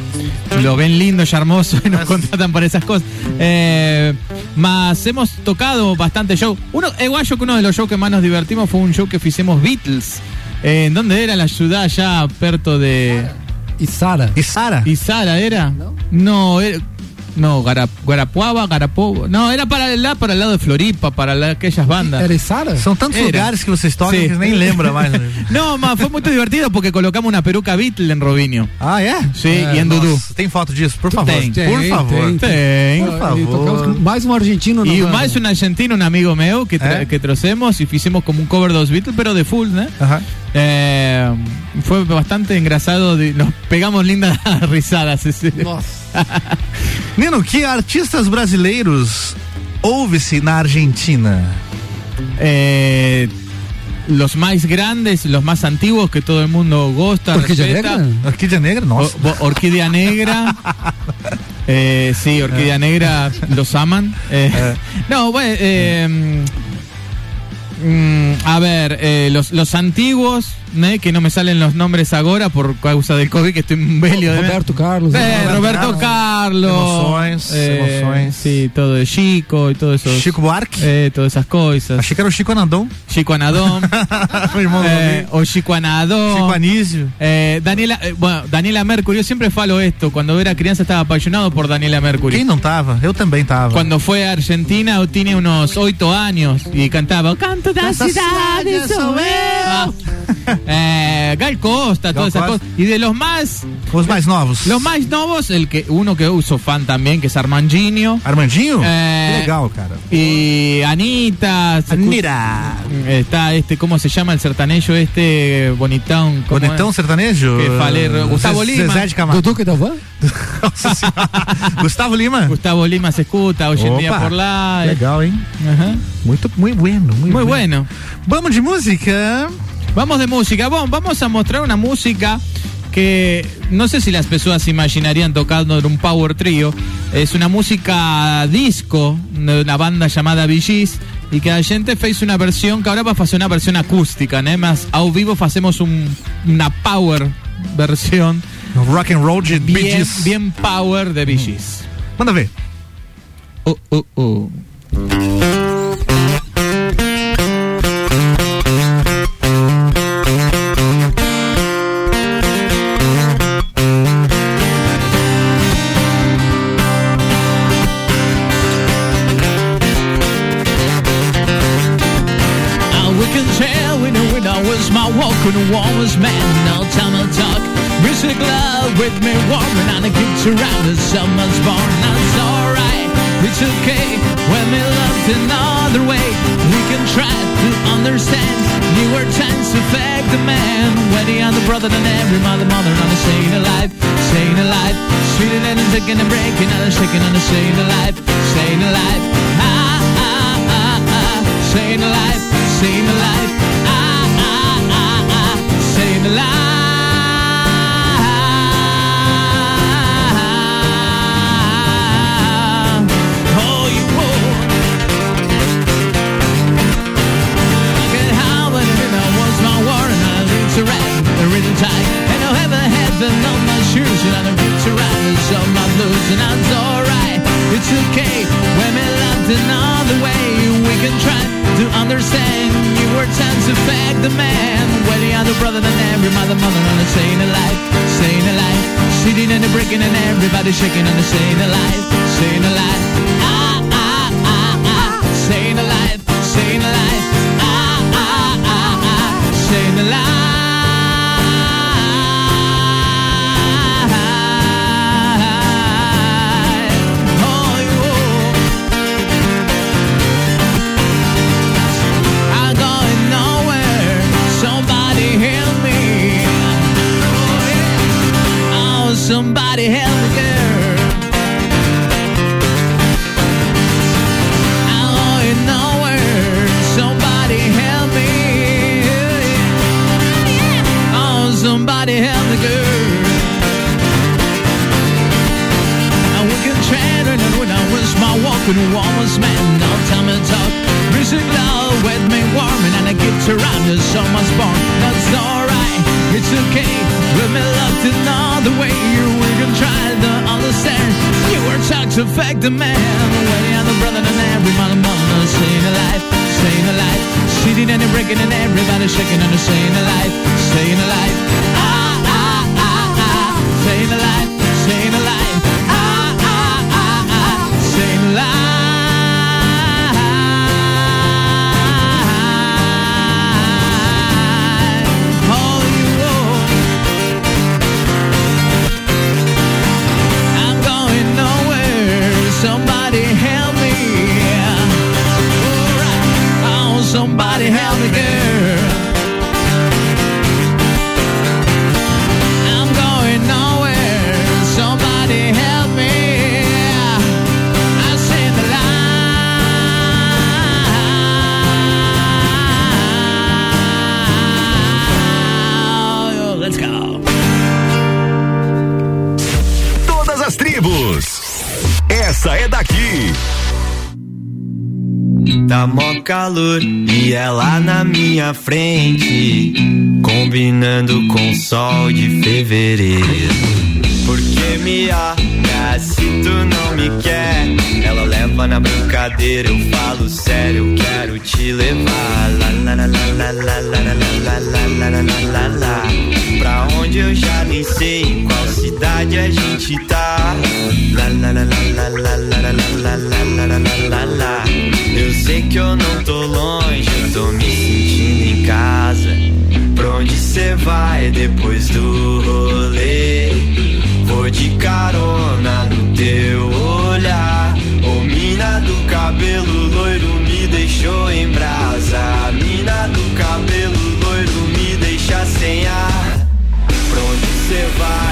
Lo ven lindo y hermoso y nos contratan para esas cosas. Eh, más hemos tocado bastante show. Uno, igual yo que uno de los shows que más nos divertimos fue un show que hicimos Beatles. Eh, ¿En dónde era la ciudad allá, perto de. Isara. Isara. ¿Isara era? No, era. No, Garap, Guarapuava, Garapo. No, era para lá, para el lado de Floripa, para lá, aquellas bandas. Era Isara? São tantos Era. lugares que vocês tocam Sí. que nem lembra mais. <laughs> No, mas fue muy divertido porque colocamos una peruca Beatle en Robinho. Ah, é? Sí, É, y en Dudu. nossa, Tem foto disso, por Tu favor. tem. por Tem, favor. tem, Tem. Por E favor. tocamos com mais um argentino banda. más un argentino, un amigo meu, que, tra- ¿Eh? que trocemos y hicimos como un cover de los Beatles, pero de full, ¿no? Ajá. Eh, fue bastante engrasado, de- nos pegamos lindas <laughs> risadas. ese- Nossa. <laughs> Nino, que artistas brasileiros ouve-se na Argentina? Eh, los más grandes, los más antiguos que todo el mundo gusta, Orquídea respeta. Negra? Orquídea Negra? Nossa. O- o- Orquídea Negra. <laughs> Eh, sí, Orquídea Negra los aman. Eh, No, bueno, eh, mm, a ver, eh, los, los antiguos, que no me salen los nombres ahora por causa del COVID, que estoy un velio de... Roberto Carlos. Eh, Roberto Carlos. Emoções, eh, emoções. Sí, todo de Chico y todo eso. Chico Buarque? Eh, todas esas cosas. Achei que era o Chico Anadão. Chico Anadón. o <laughs> eh, o Chico Anadón. Chico Anísio. Eh, Daniela, eh, bueno, Daniela Mercury, yo siempre falo esto, cuando era crianza estaba apasionado por Daniela Mercury. Quem não tava? Eu também tava. Cuando fue a Argentina eu tenía unos 8 años y cantaba Canto da cidade sou eu. Eh, Gal Costa, todas esas Costa. cosas. Y de los más, Os mais novos. los más novos, el que uno que uso fan también, que es Armandinho. Armandinho? Eh, Que legal, cara. Y Anita. Anira. Está este, ¿cómo se llama el sertanejo este? Bonitão. ¿cómo Bonitão es? sertanejo? Que falei, Gustavo Lima. Zezé de Camargo. <laughs> <laughs> Gustavo Lima? Gustavo Lima se escuta hoy en día Opa, por lá. Legal, hein? Ajá. Muito, muito bueno. Muito, Muy bueno. Vamos de música. Vamos de música. Vamos a mostrar una música que no sé si las personas imaginarían tocando en un power trio. Es una música disco de una banda llamada Gees, y que a gente fez una versión que ahora va a hacer una versión acústica, ¿no? Más ao vivo hacemos un, una power versión Rock and roll de bien, bien power de Bee Gees. Manda ver. Oh, oh, oh. Summer's born. That's alright, it's okay when we loved another way. We can try to understand newer times affect the man. When he the other brother than every mother, mother, and a staying alive, staying alive. Sweeter than a taking and breaking and shaking and a staying alive, staying alive. Ah, ah, ah, ah, staying alive, staying alive. On my shoes and to ride and some my blues and I'm alright. It's okay when we loved another way. We can try to understand you were times affect the man. When the other brother than every mother, mother, and the staying alive, staying alive. Sitting and breaking and everybody shaking and staying alive, staying alive. Summer's born. That's alright, it's okay. With me loved another way, we can try to understand. You were taught to affect the man. Way on the brother and every mother, mother, staying alive, staying alive. Sitting and breaking and everybody shaking and staying alive, calor e ela na minha frente, combinando com o sol de fevereiro. Porque me olha tu não me quer, ela leva na brincadeira, eu falo sério, eu quero te levar. Pra onde eu já nem sei, em qual cidade a gente tá. Eu sei que eu não tô longe, tô me sentindo em casa. Pra onde cê vai depois do rolê? Vou de carona no teu olhar. Ô mina do cabelo loiro me deixou em brasa. Mina do cabelo loiro me deixa sem ar. Pra onde cê vai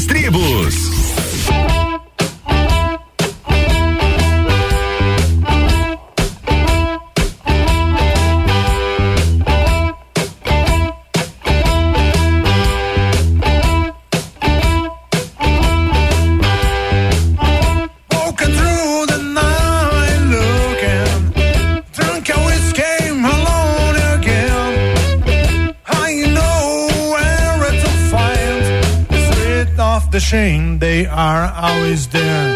das tribos. they are always there.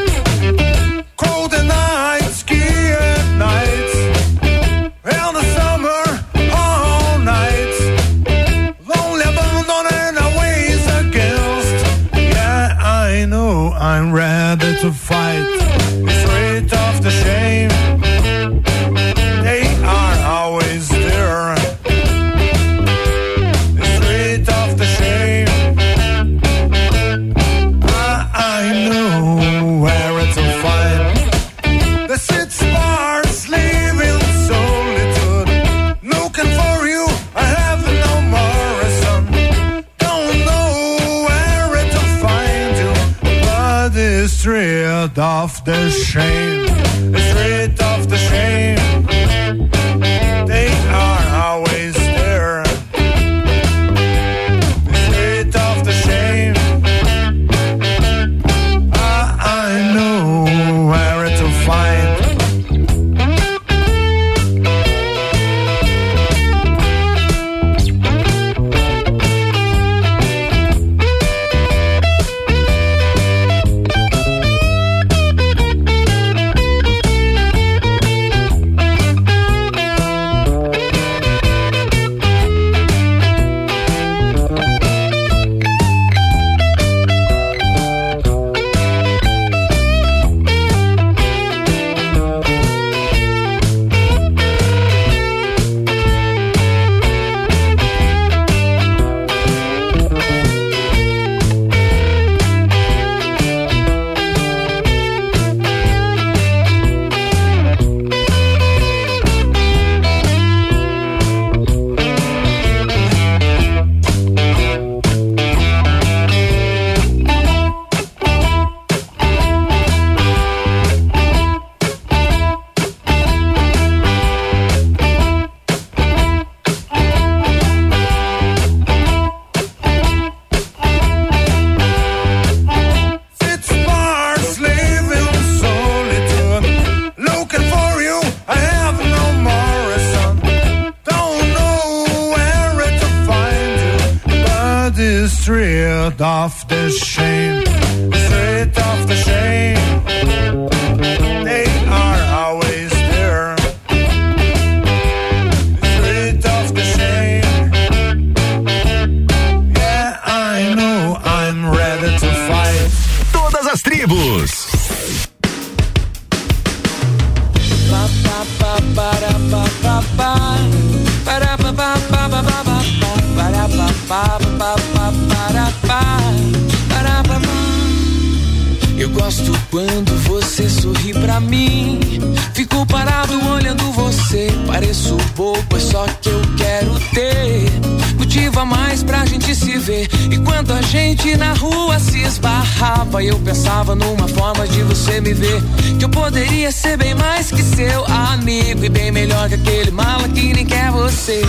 Você.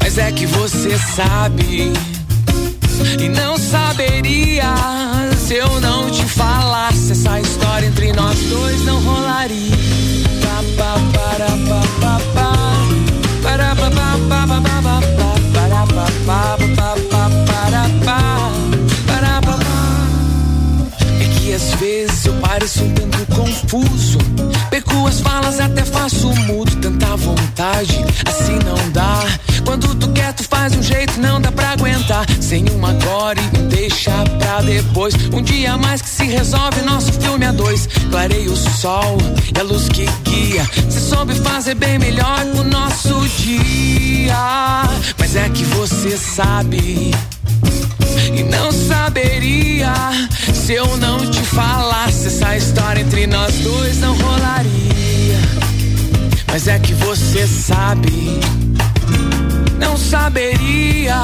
Mas é que você sabe. E não saberia se eu não te falasse. Essa história entre nós dois não rolaria. É que às vezes pareço um tanto confuso. Perco as falas, até faço mudo. Tanta vontade, assim não dá. Quando tu quer, tu faz um jeito, não dá pra aguentar. Sem um agora e deixa pra depois. Um dia mais que se resolve nosso filme a dois. Clarei o sol e a luz que guia. Se soube fazer bem melhor o nosso dia. Mas é que você sabe. E não saberia se eu não te falasse. Essa história entre nós dois não rolaria. Mas é que você sabe. Não saberia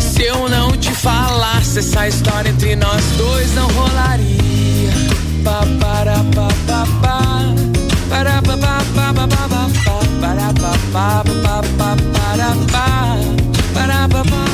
se eu não te falasse. Essa história entre nós dois não rolaria. Pa, para, pa, pa, pa. Para, pa, pa, pa, pa, pa, pa, pa. Para, pa, pa, pa, pa, para, pa. Para, pa, pa.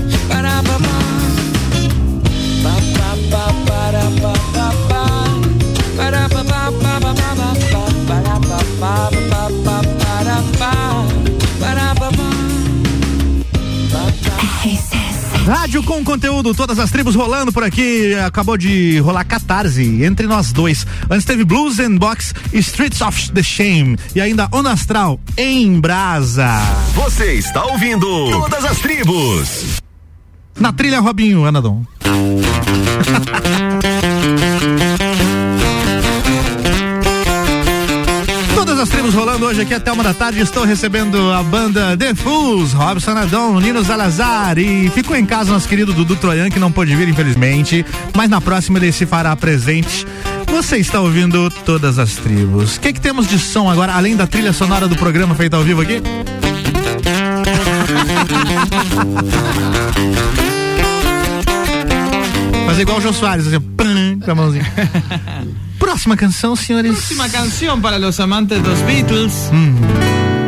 Rádio com conteúdo, todas as tribos rolando por aqui. Acabou de rolar Catarse entre nós dois. Antes teve Blues and Box Streets of the Shame. E ainda On Astral em Brasa. Você está ouvindo Todas as Tribos. Na trilha, Robinho, Anadon. <laughs> as tribos rolando hoje aqui até uma da tarde. Estou recebendo a banda The Fools, Robson Adon, Nino Salazar e ficou em casa nosso querido Dudu Troian, que não pôde vir, infelizmente. Mas na próxima ele se fará presente. Você está ouvindo Todas as Tribos. O que, que temos de som agora, além da trilha sonora do programa feita ao vivo aqui? Fazer igual o Jô Soares, assim, <laughs> com a mãozinha. <laughs> Próxima canção, senhores. Próxima canción para los amantes de los Beatles.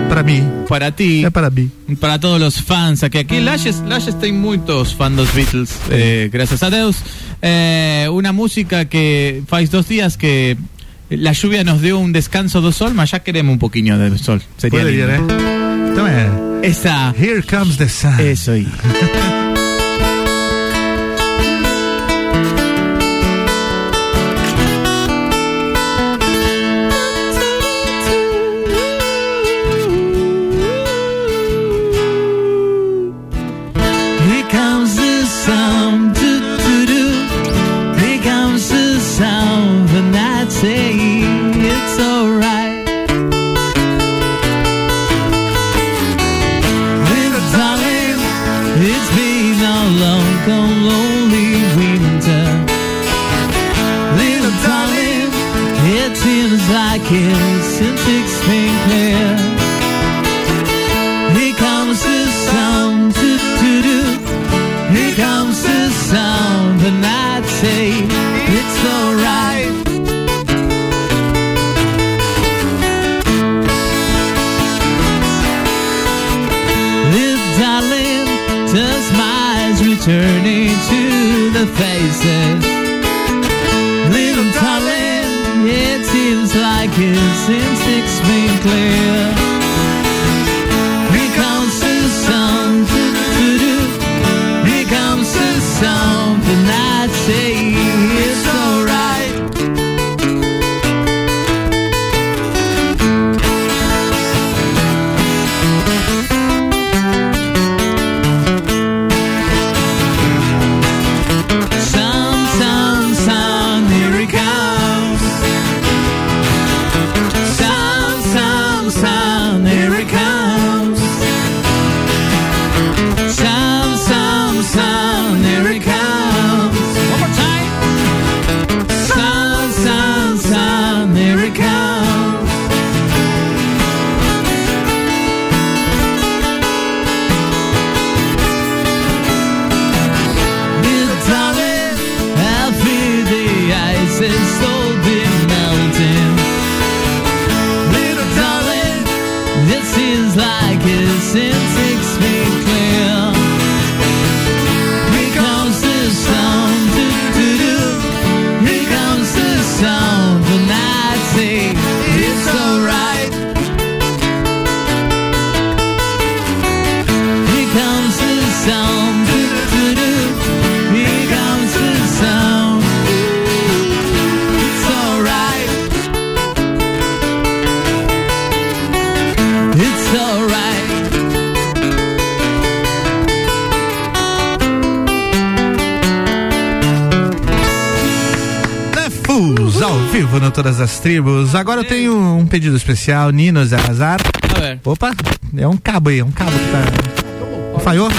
para mí. Para ti. É para mí. Para todos los fans. Aqui, aqui Lages, Lages tem muitos fãs dos Beatles, eh, gracias a Deus. Eh, una música que faz dos días que la lluvia nos dio un descanso do sol, mas ya queremos un poquinho de sol. Sería Poderia, lindo. né? Então é. Essa. Here comes the sun. Eso aí. <laughs> Tribos. Agora eu tenho um pedido especial, Nino Zazar. A ver. Opa, é um cabo aí, é um cabo que tá. Falhou?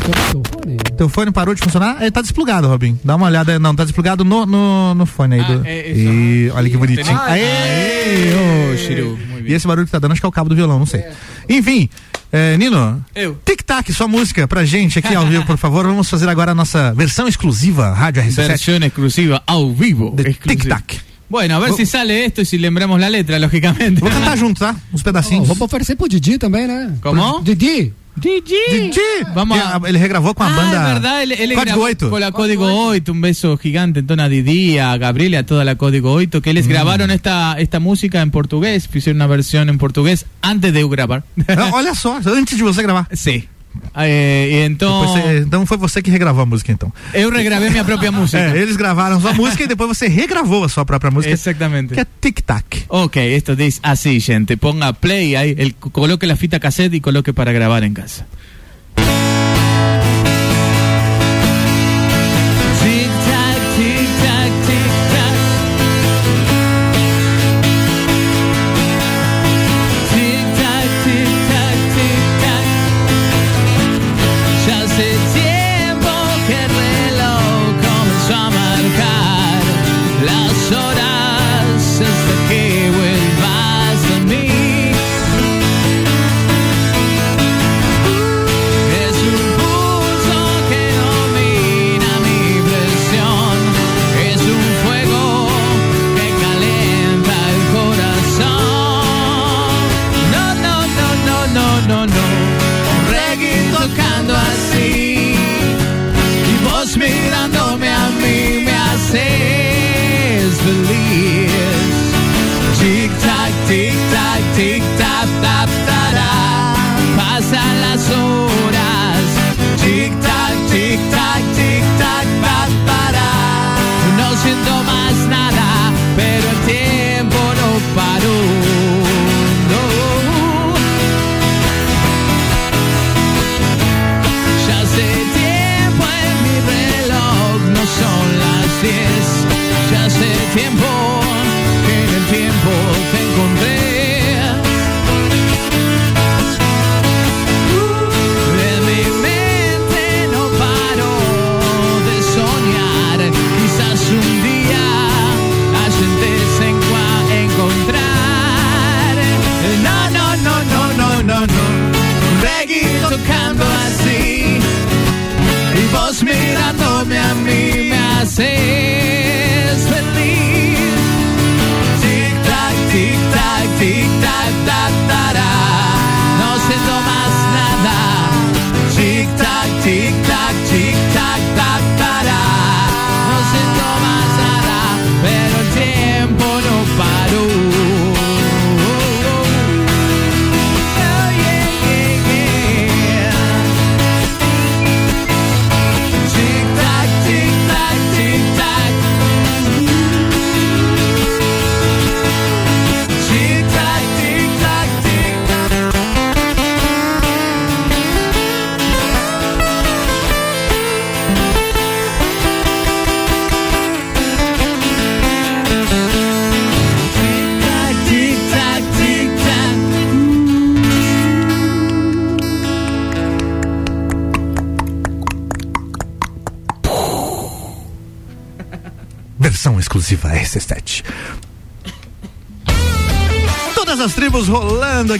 Teu fone parou de funcionar? Ele tá desplugado, Robin. Dá uma olhada. Não, tá desplugado no, no, no fone aí. do... é, e olha que bonitinho. Ah, Aê! ô, Chiru, E esse barulho que tá dando, acho que é o cabo do violão, não sei. Enfim, é, Nino. Eu. Tic-tac, sua música pra gente aqui ao vivo, por favor. Vamos fazer agora a nossa versão exclusiva, Rádio RC7. Versión exclusiva ao vivo. Tic-tac. Bueno, a ver si sale esto y si lembramos la letra, lógicamente. Vou cantar junto, tá? Uns pedacinhos. vamos oferecer pro Didi também, né? Como? Didi. Didi. Didi. Vamos a... Ele regravou com a Ah, banda. es verdad, él, él Código grabó 8. con la Código 8, un beso gigante entonces a Didi, a Gabriel y a toda la Código 8, que Mm. ellos grabaron esta, esta música en portugués, hicieron una versión en portugués antes de eu grabar. Olha só, antes de você gravar. Sim. Eh, e então, você- então foi você que regravou a música, então. eu regravei minha própria <laughs> música. É, eles gravaram sua música e depois você regravou a sua própria música. Exactamente. Que é tic-tac. Ok, esto dice así, gente. Ponga play ahí, el, coloque la fita cassette y coloque para grabar en casa.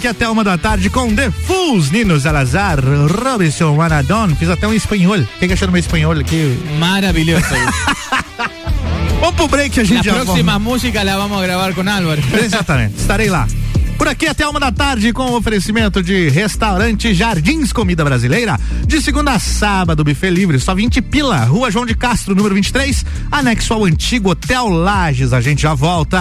Aqui até uma da tarde com The Fools, Nino Salazar, Robinson Maradon. Fiz até um espanhol. Quem que achou meu espanhol aqui? Maravilloso. <laughs> Vamos pro break, a gente La já próxima música la vamos a grabar con Álvaro. Exatamente, estarei lá. Por aqui até uma da tarde com o oferecimento de restaurante Jardins Comida Brasileira. De segunda a sábado, buffet livre, só 20 pila. Rua João de Castro, número 23, anexo ao antigo Hotel Lages. A gente já volta.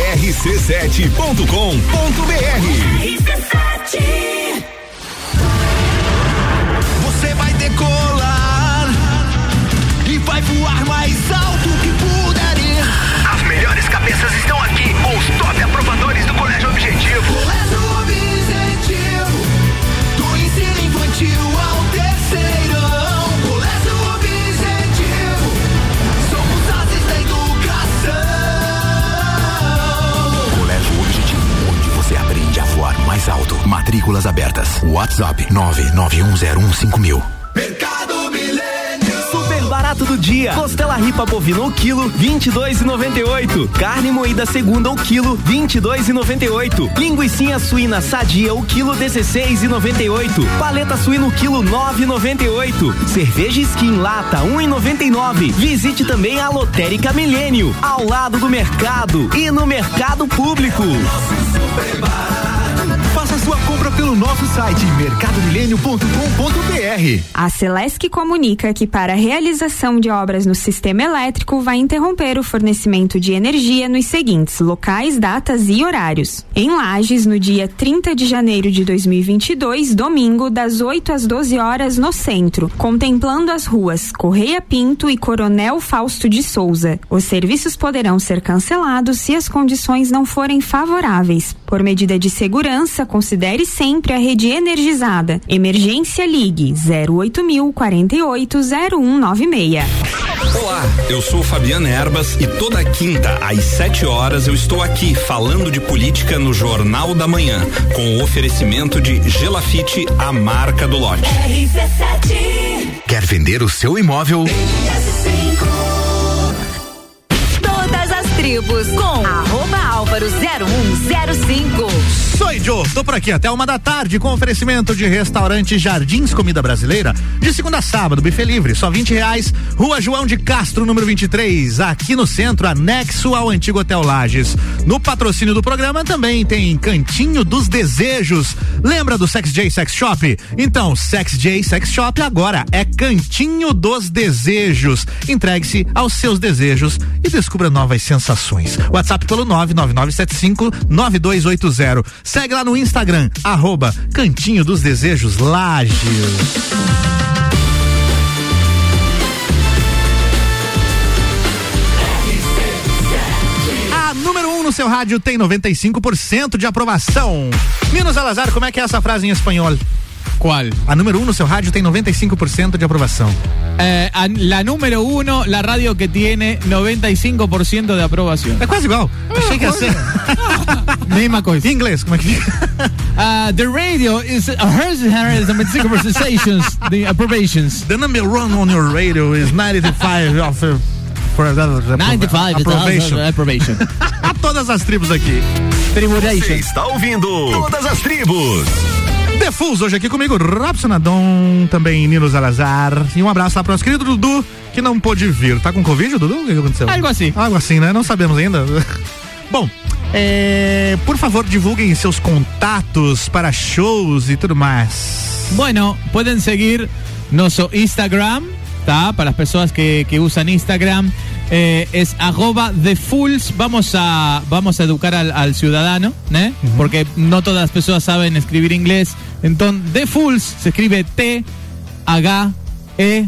rc7.com.br Você vai decolar e vai voar mais alto Matrículas abertas. WhatsApp 991015000. Mercado Milênio. Super barato do dia. Costela ripa bovina o quilo, 22,98. Carne moída segunda o quilo, 22,98. Linguiça suína sadia o quilo, 16,98. Paleta suína o quilo, 9,98. Cerveja skin lata, 1,99. Visite também a Lotérica Milênio, ao lado do mercado e no mercado público. Faça sua compra pelo nosso site mercadomilênio.com.br. A Celesc comunica que para a realização de obras no sistema elétrico vai interromper o fornecimento de energia nos seguintes locais, datas e horários. Em Lages, no dia 30 de janeiro de 2022, domingo, das 8 às 12 horas no centro, contemplando as ruas Correia Pinto e Coronel Fausto de Souza. Os serviços poderão ser cancelados se as condições não forem favoráveis. Por medida de segurança, considere sempre a rede energizada. Emergência Ligue 08000 48 0196. Olá, eu sou Fabiana Erbas e toda quinta às 7 horas eu estou aqui falando de política no Jornal da Manhã, com o oferecimento de Gelafite, a marca do lote. Quer vender o seu imóvel? Todas as tribos com arroba álvaro 0105. Sou Joe, tô por aqui até uma da tarde com oferecimento de restaurante Jardins Comida Brasileira. De segunda a sábado, buffet livre, só 20 reais. Rua João de Castro, número 23, aqui no centro, anexo ao antigo Hotel Lages. No patrocínio do programa também tem Cantinho dos Desejos. Lembra do Sex J Sex Shop? Então, Sex J Sex Shop agora é Cantinho dos Desejos. Entregue-se aos seus desejos e descubra novas sensações. WhatsApp pelo 99975 9280. Segue lá no Instagram, arroba Cantinho dos Desejos Lages. A número 1 no seu rádio tem 95% de aprovação. Minos Alazar, como é que é essa frase em espanhol? Qual? A número 1 um no seu rádio tem 95% de aprovação. Eh, a- la número uno, la radio que tiene 95% de aprobación. É quase igual. Achei que ia ser. <laughs> Mesma coisa. Em inglês, como é que fica? Uh, <laughs> the radio is uh, hers has 95% stations, the approbations. The number one on your radio is 95 of uh, for the 95 approbation. approbation. <laughs> A todas as tribos aqui. Você está ouvindo Todas as Tribos. Fools hoje aqui comigo, Robson Adon, também Nino Zalazar. E um abraço lá para o nosso querido Dudu, que não pôde vir. Tá com Covid, Dudu? O que que aconteceu? Algo assim. Algo assim, né? Não sabemos ainda. <laughs> Bom, é, por favor, divulguem seus contatos para shows e tudo mais. Bueno, pueden seguir nuestro Instagram, ¿tá? Para las personas que, que usan Instagram, eh, es arroba the fools. Vamos a, vamos a educar al, al ciudadano, ¿né? Porque no todas las personas saben escribir inglés. Entonces, the fools se escribe T, H, E,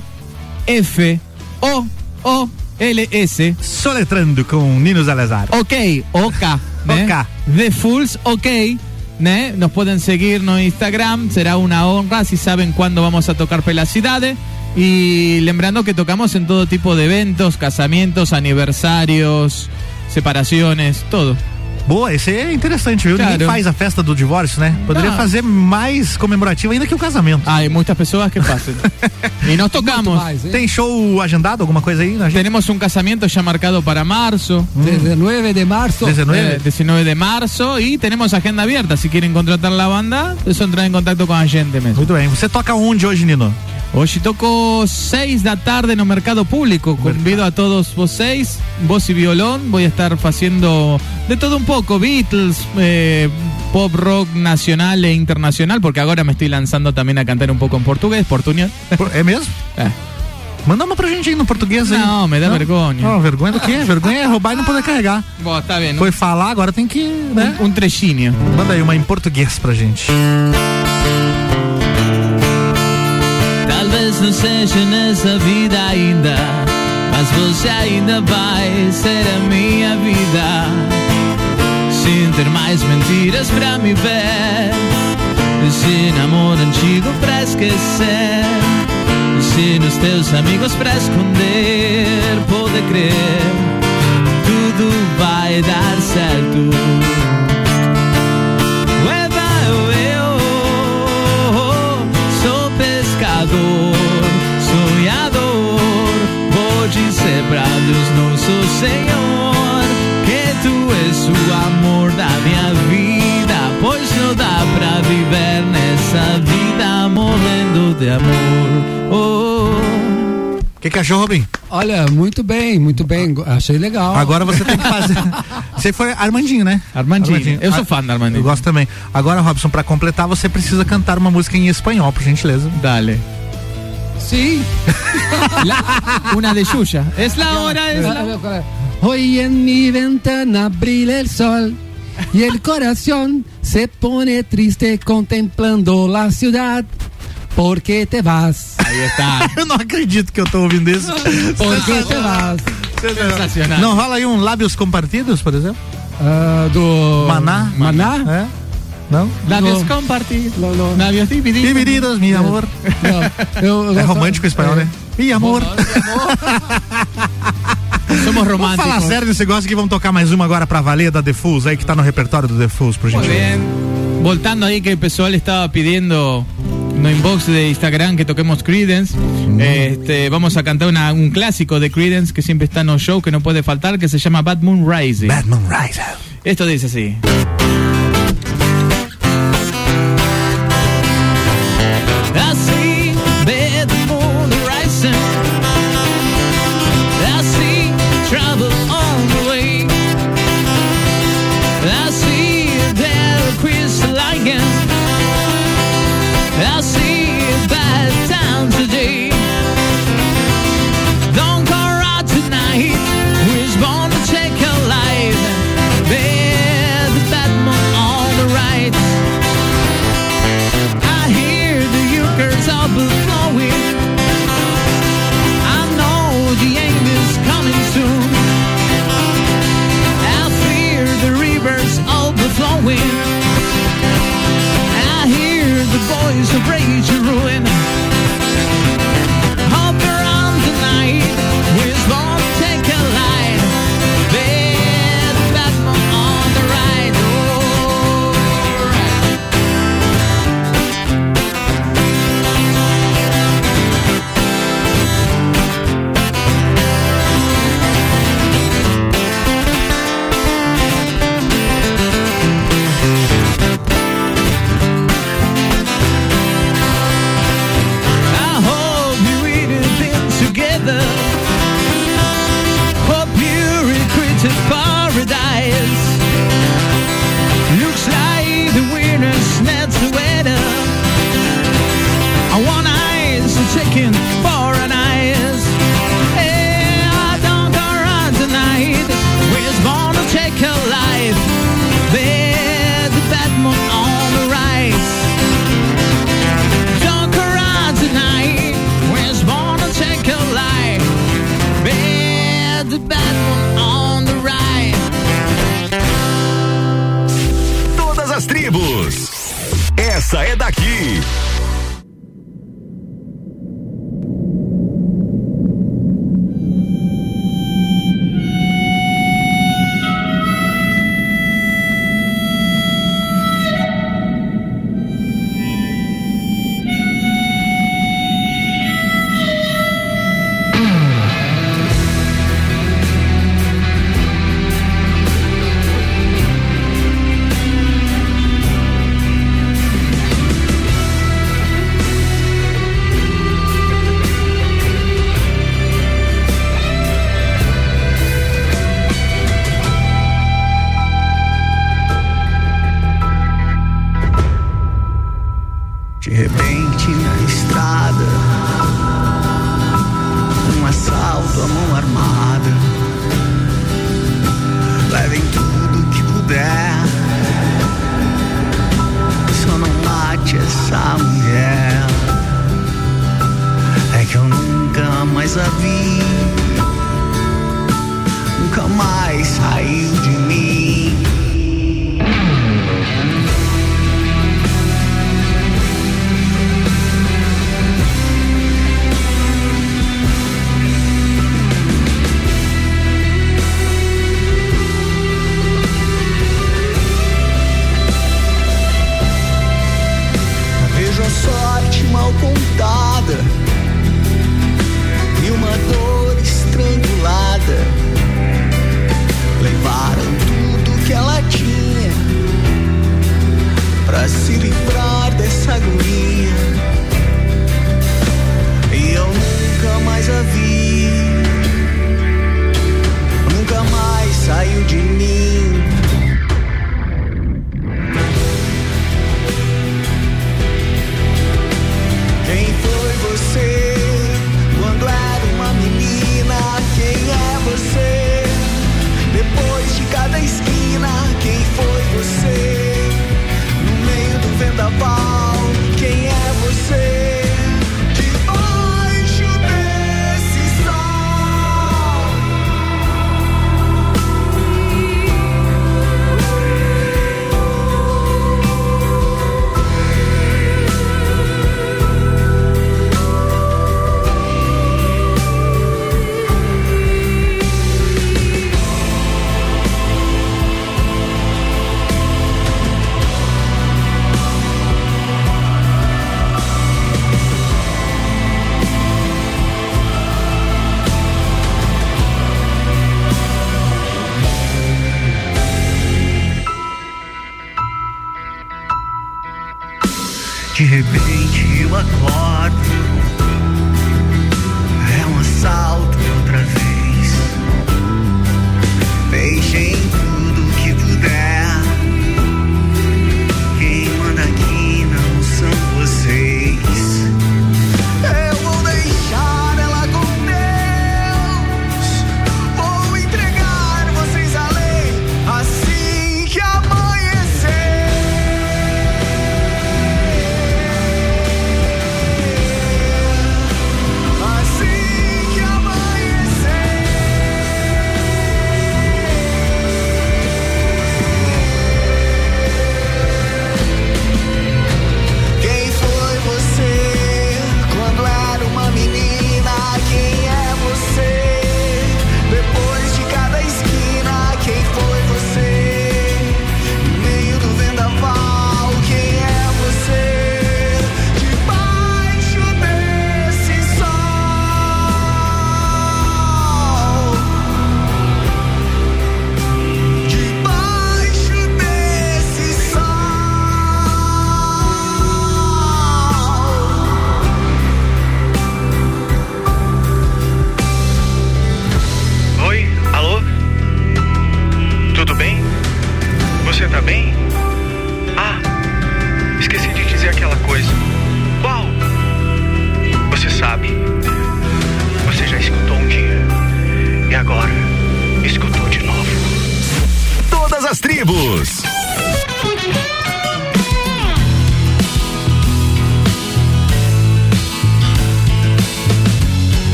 F, O, O, LS. Soletrando com Nino Salazar. Ok, OK. né? OK. The Fools, ok. né? Nos pueden seguir no Instagram, será una honra si saben cuándo vamos a tocar Pelacidade. Y lembrando que tocamos en todo tipo de eventos, casamientos, aniversarios, separaciones, todo. Boa, esse é interessante, viu? Claro. Ninguém faz a festa do divórcio, né? Poderia Não. fazer mais comemorativa ainda que o casamento. Hay muchas personas que pasan. <laughs> y nos tocamos. Tem show agendado, alguma coisa aí? Tenemos un casamiento ya marcado para marzo. 19 de marzo. 19. Eh, 19 de marzo y tenemos agenda abierta. Si quieren contratar la banda, eso entrar en contacto con a gente mesmo. Muito bem. Você toca onde hoje, Nino? Hoje toco 6 da tarde no mercado público. Convido a todos vocês, voz y violón. Voy a estar haciendo de todo un poco: Beatles, eh, pop rock nacional e internacional. Porque ahora me estoy lanzando también a cantar un poco en portugués, portuñol. É mesmo? É. Manda uma pra gente aí no português aí. Não, me dá vergonha. Não, vergonha do quê? Vergonha é roubar e não poder carregar. Bom, tá vendo? Foi falar, agora tem que, né? Um, um trechinho. Manda aí uma em português pra gente. Não seja nessa vida ainda, mas você ainda vai ser a minha vida. Sem ter mais mentiras pra me ver, sem amor antigo pra esquecer, sem os teus amigos pra esconder. Pode crer, tudo vai dar certo. Nessa vida morrendo de amor. Oh. O que, que achou, Robin? Olha, muito bem, muito bem. Achei legal. Agora você tem que fazer. <laughs> Você foi Armandinho, né? Armandinho. Eu sou fã da Armandinho. Eu gosto também. Agora, Robson, pra completar, você precisa cantar uma música em espanhol, por gentileza. Dale. Sim. <laughs> Una de Xuxa. Es la hora, es la Hoy en mi ventana brilla el sol y el corazón se pone triste contemplando la ciudad. ¿Por qué te vas? Ahí está. <laughs> eu não acredito que eu tô ouvindo isso. ¿Por qué te vas? Sensacional. Não rola aí um Lábios Compartidos, por exemplo? Ah, do Maná? Maná? É? Não? Labios No. compartidos. Labios divididos. Divididos, meu amor. Não, eu, eu É romântico o espanhol, né? Meu amor. <laughs> Somos Vamos románticos. falar sério nesse negócio que vamos tocar mais uma agora pra valer da The Fools aí que tá no repertório do The Fools, por Muy bien. Voltando ahí que el pessoal estaba pidiendo no inbox de Instagram que toquemos Credence. Este, vamos a cantar una- un clásico de Credence que siempre está en los show que no puede faltar que se llama Bad Moon Rising. Bad Moon Rising. Esto dice así.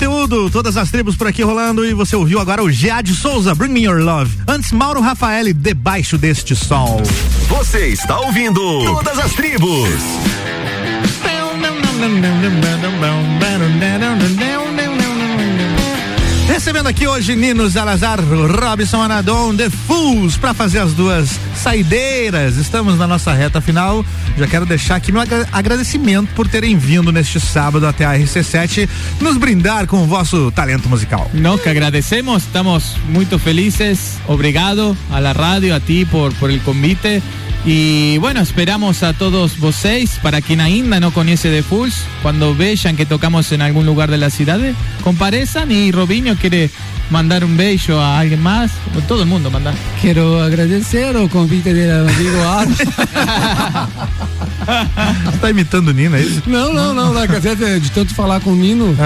Conteúdo, todas as tribos por aqui rolando e você ouviu agora o Geade Souza, Bring Me Your Love. Antes, Mauro Rafael, Debaixo deste Sol. Você está ouvindo Todas as Tribos. Recebendo aqui hoje Nino Salazar, Robson Anadon, The Fools, para fazer as duas saideiras. Estamos na nossa reta final. Já quero deixar aqui meu agra- agradecimento por terem vindo neste sábado até a RC7 nos brindar com o vosso talento musical. Nos que agradecemos, estamos muy felices. Obrigado a la radio, a ti por, por el convite. Y bueno, esperamos a todos vocês, para quien ainda no conoce The Fools, cuando vean que tocamos en algún lugar de la ciudad, comparezcan y Robinho quiere mandar un beso a alguien más, todo el mundo mandar. Quero agradecer o convite do amigo Aro. Você tá imitando o Nino, é isso? Não, não, não. Na cassete, de tanto falar com o Nino,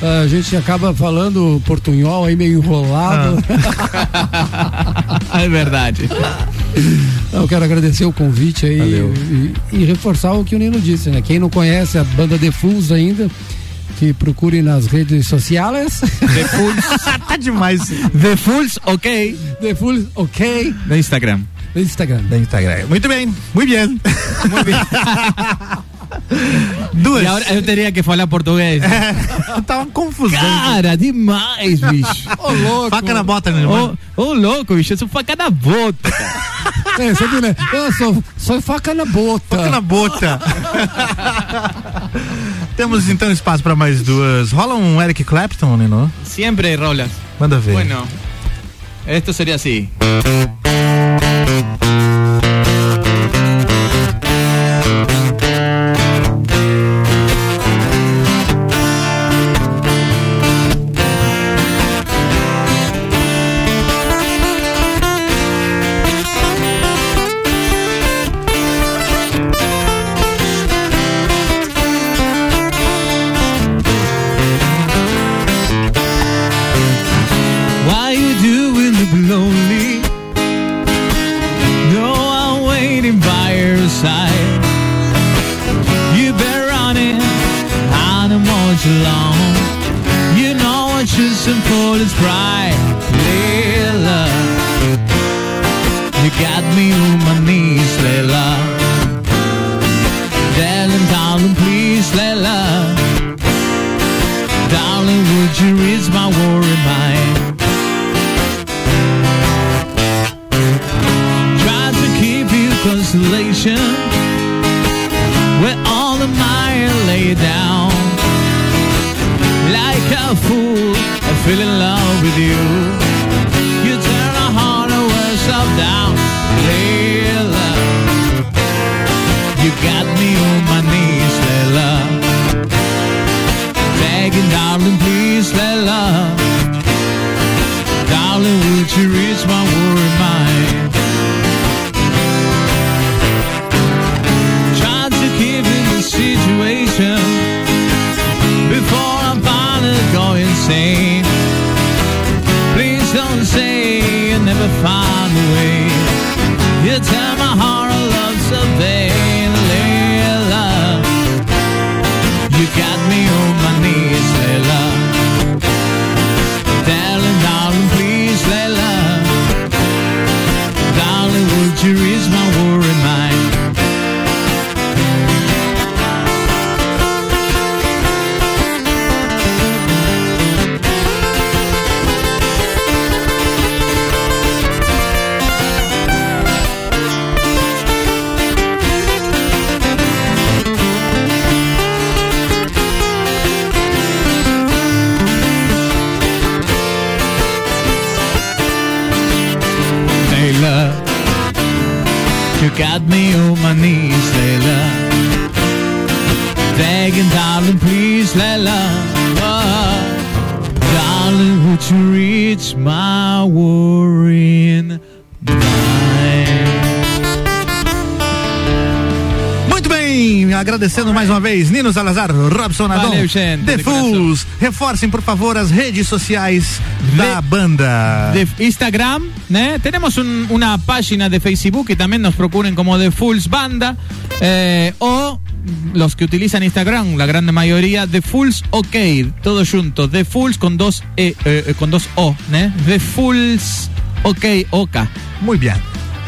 a gente acaba falando portunhol aí meio enrolado. <laughs> É verdade. Eu quero agradecer o convite aí e, e reforçar o que o Nino disse, né? Quem não conhece a banda The Fools ainda, que procure nas redes sociais. The Fools. <laughs> tá demais. The Fools, ok. The Fools, ok. No Instagram. No Instagram. No Instagram. Muito bem, muito bem. Muy bien. <laughs> Duas. E agora eu teria que falar português. <laughs> tá uma confusão. Cara, demais, bicho. Ô, louco. Faca na bota, né, Ô, ô, louco, bicho, eu sou faca na bota. É, sabe, né? Eu sou, sou faca na bota. Faca na bota. Temos então espaço para mais duas. Rola um Eric Clapton, Nino? Siempre rolas. Manda ver. Bueno, esto sería así. With you. You turn a heart of yourself down, Layla. You got me on my knees, Layla. Begging, darling, please, Layla. Darling, would you reach my got me on my knees, agradecendo mais uma vez Nino Salazar, Robson Adon, Valeu, gente, The de Fools. Reforcem, por favor, as redes sociais da banda. de Instagram, ¿né? Tenemos un- una página de Facebook que también nos procuren como The Fools Banda. eh, o los que utilizan Instagram, la gran mayoría, The Fools OK, todo junto, The Fools con dos E, eh, eh, con dos O, né? The Fools OK, OK. Muito bem.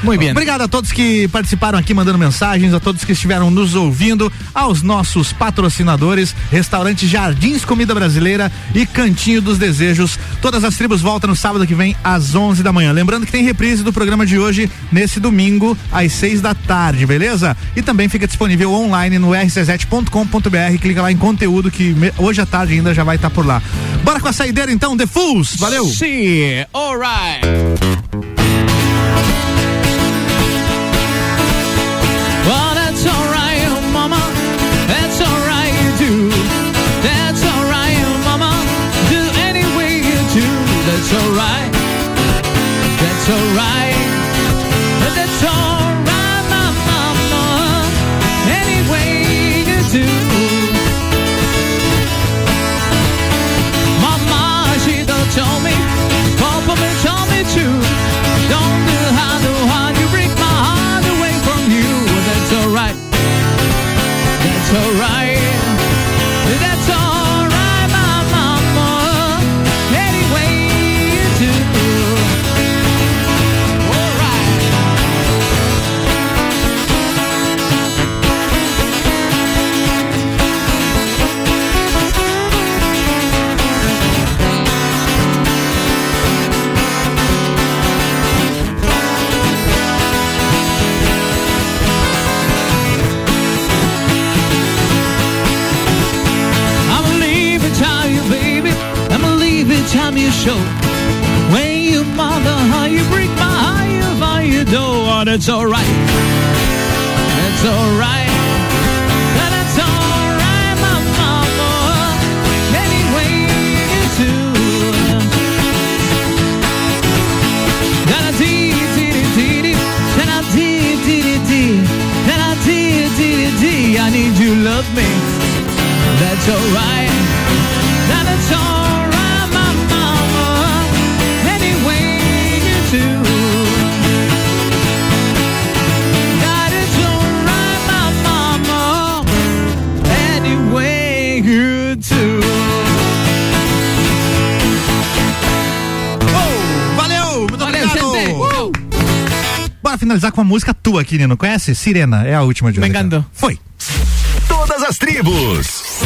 Muito bem. Obrigado a todos que participaram aqui mandando mensagens, a todos que estiveram nos ouvindo, aos nossos patrocinadores, Restaurante Jardins Comida Brasileira e Cantinho dos Desejos. Todas as tribos voltam no sábado que vem às 11 da manhã. Lembrando que tem reprise do programa de hoje nesse domingo às 6 da tarde, beleza? E também fica disponível online no rc7.com.br. Clica lá em conteúdo que hoje à tarde ainda já vai estar por lá. Bora com a saideira então, The Fools. Valeu. Sim, alright. Alright. Show. When you mother, how you break my how you, how you do. Oh, that's alright. That's alright. That's alright, my mama. Any way you do. Da-da-dee, dee-dee-dee-dee. Da-da-dee, dee-dee-dee. Da-da-dee. I need you, love me. That's alright. That's alright, finalizar com uma música tua aqui, Nino. Conhece? Sirena, é a última de hoje. Me encanta. Foi. Todas as tribos.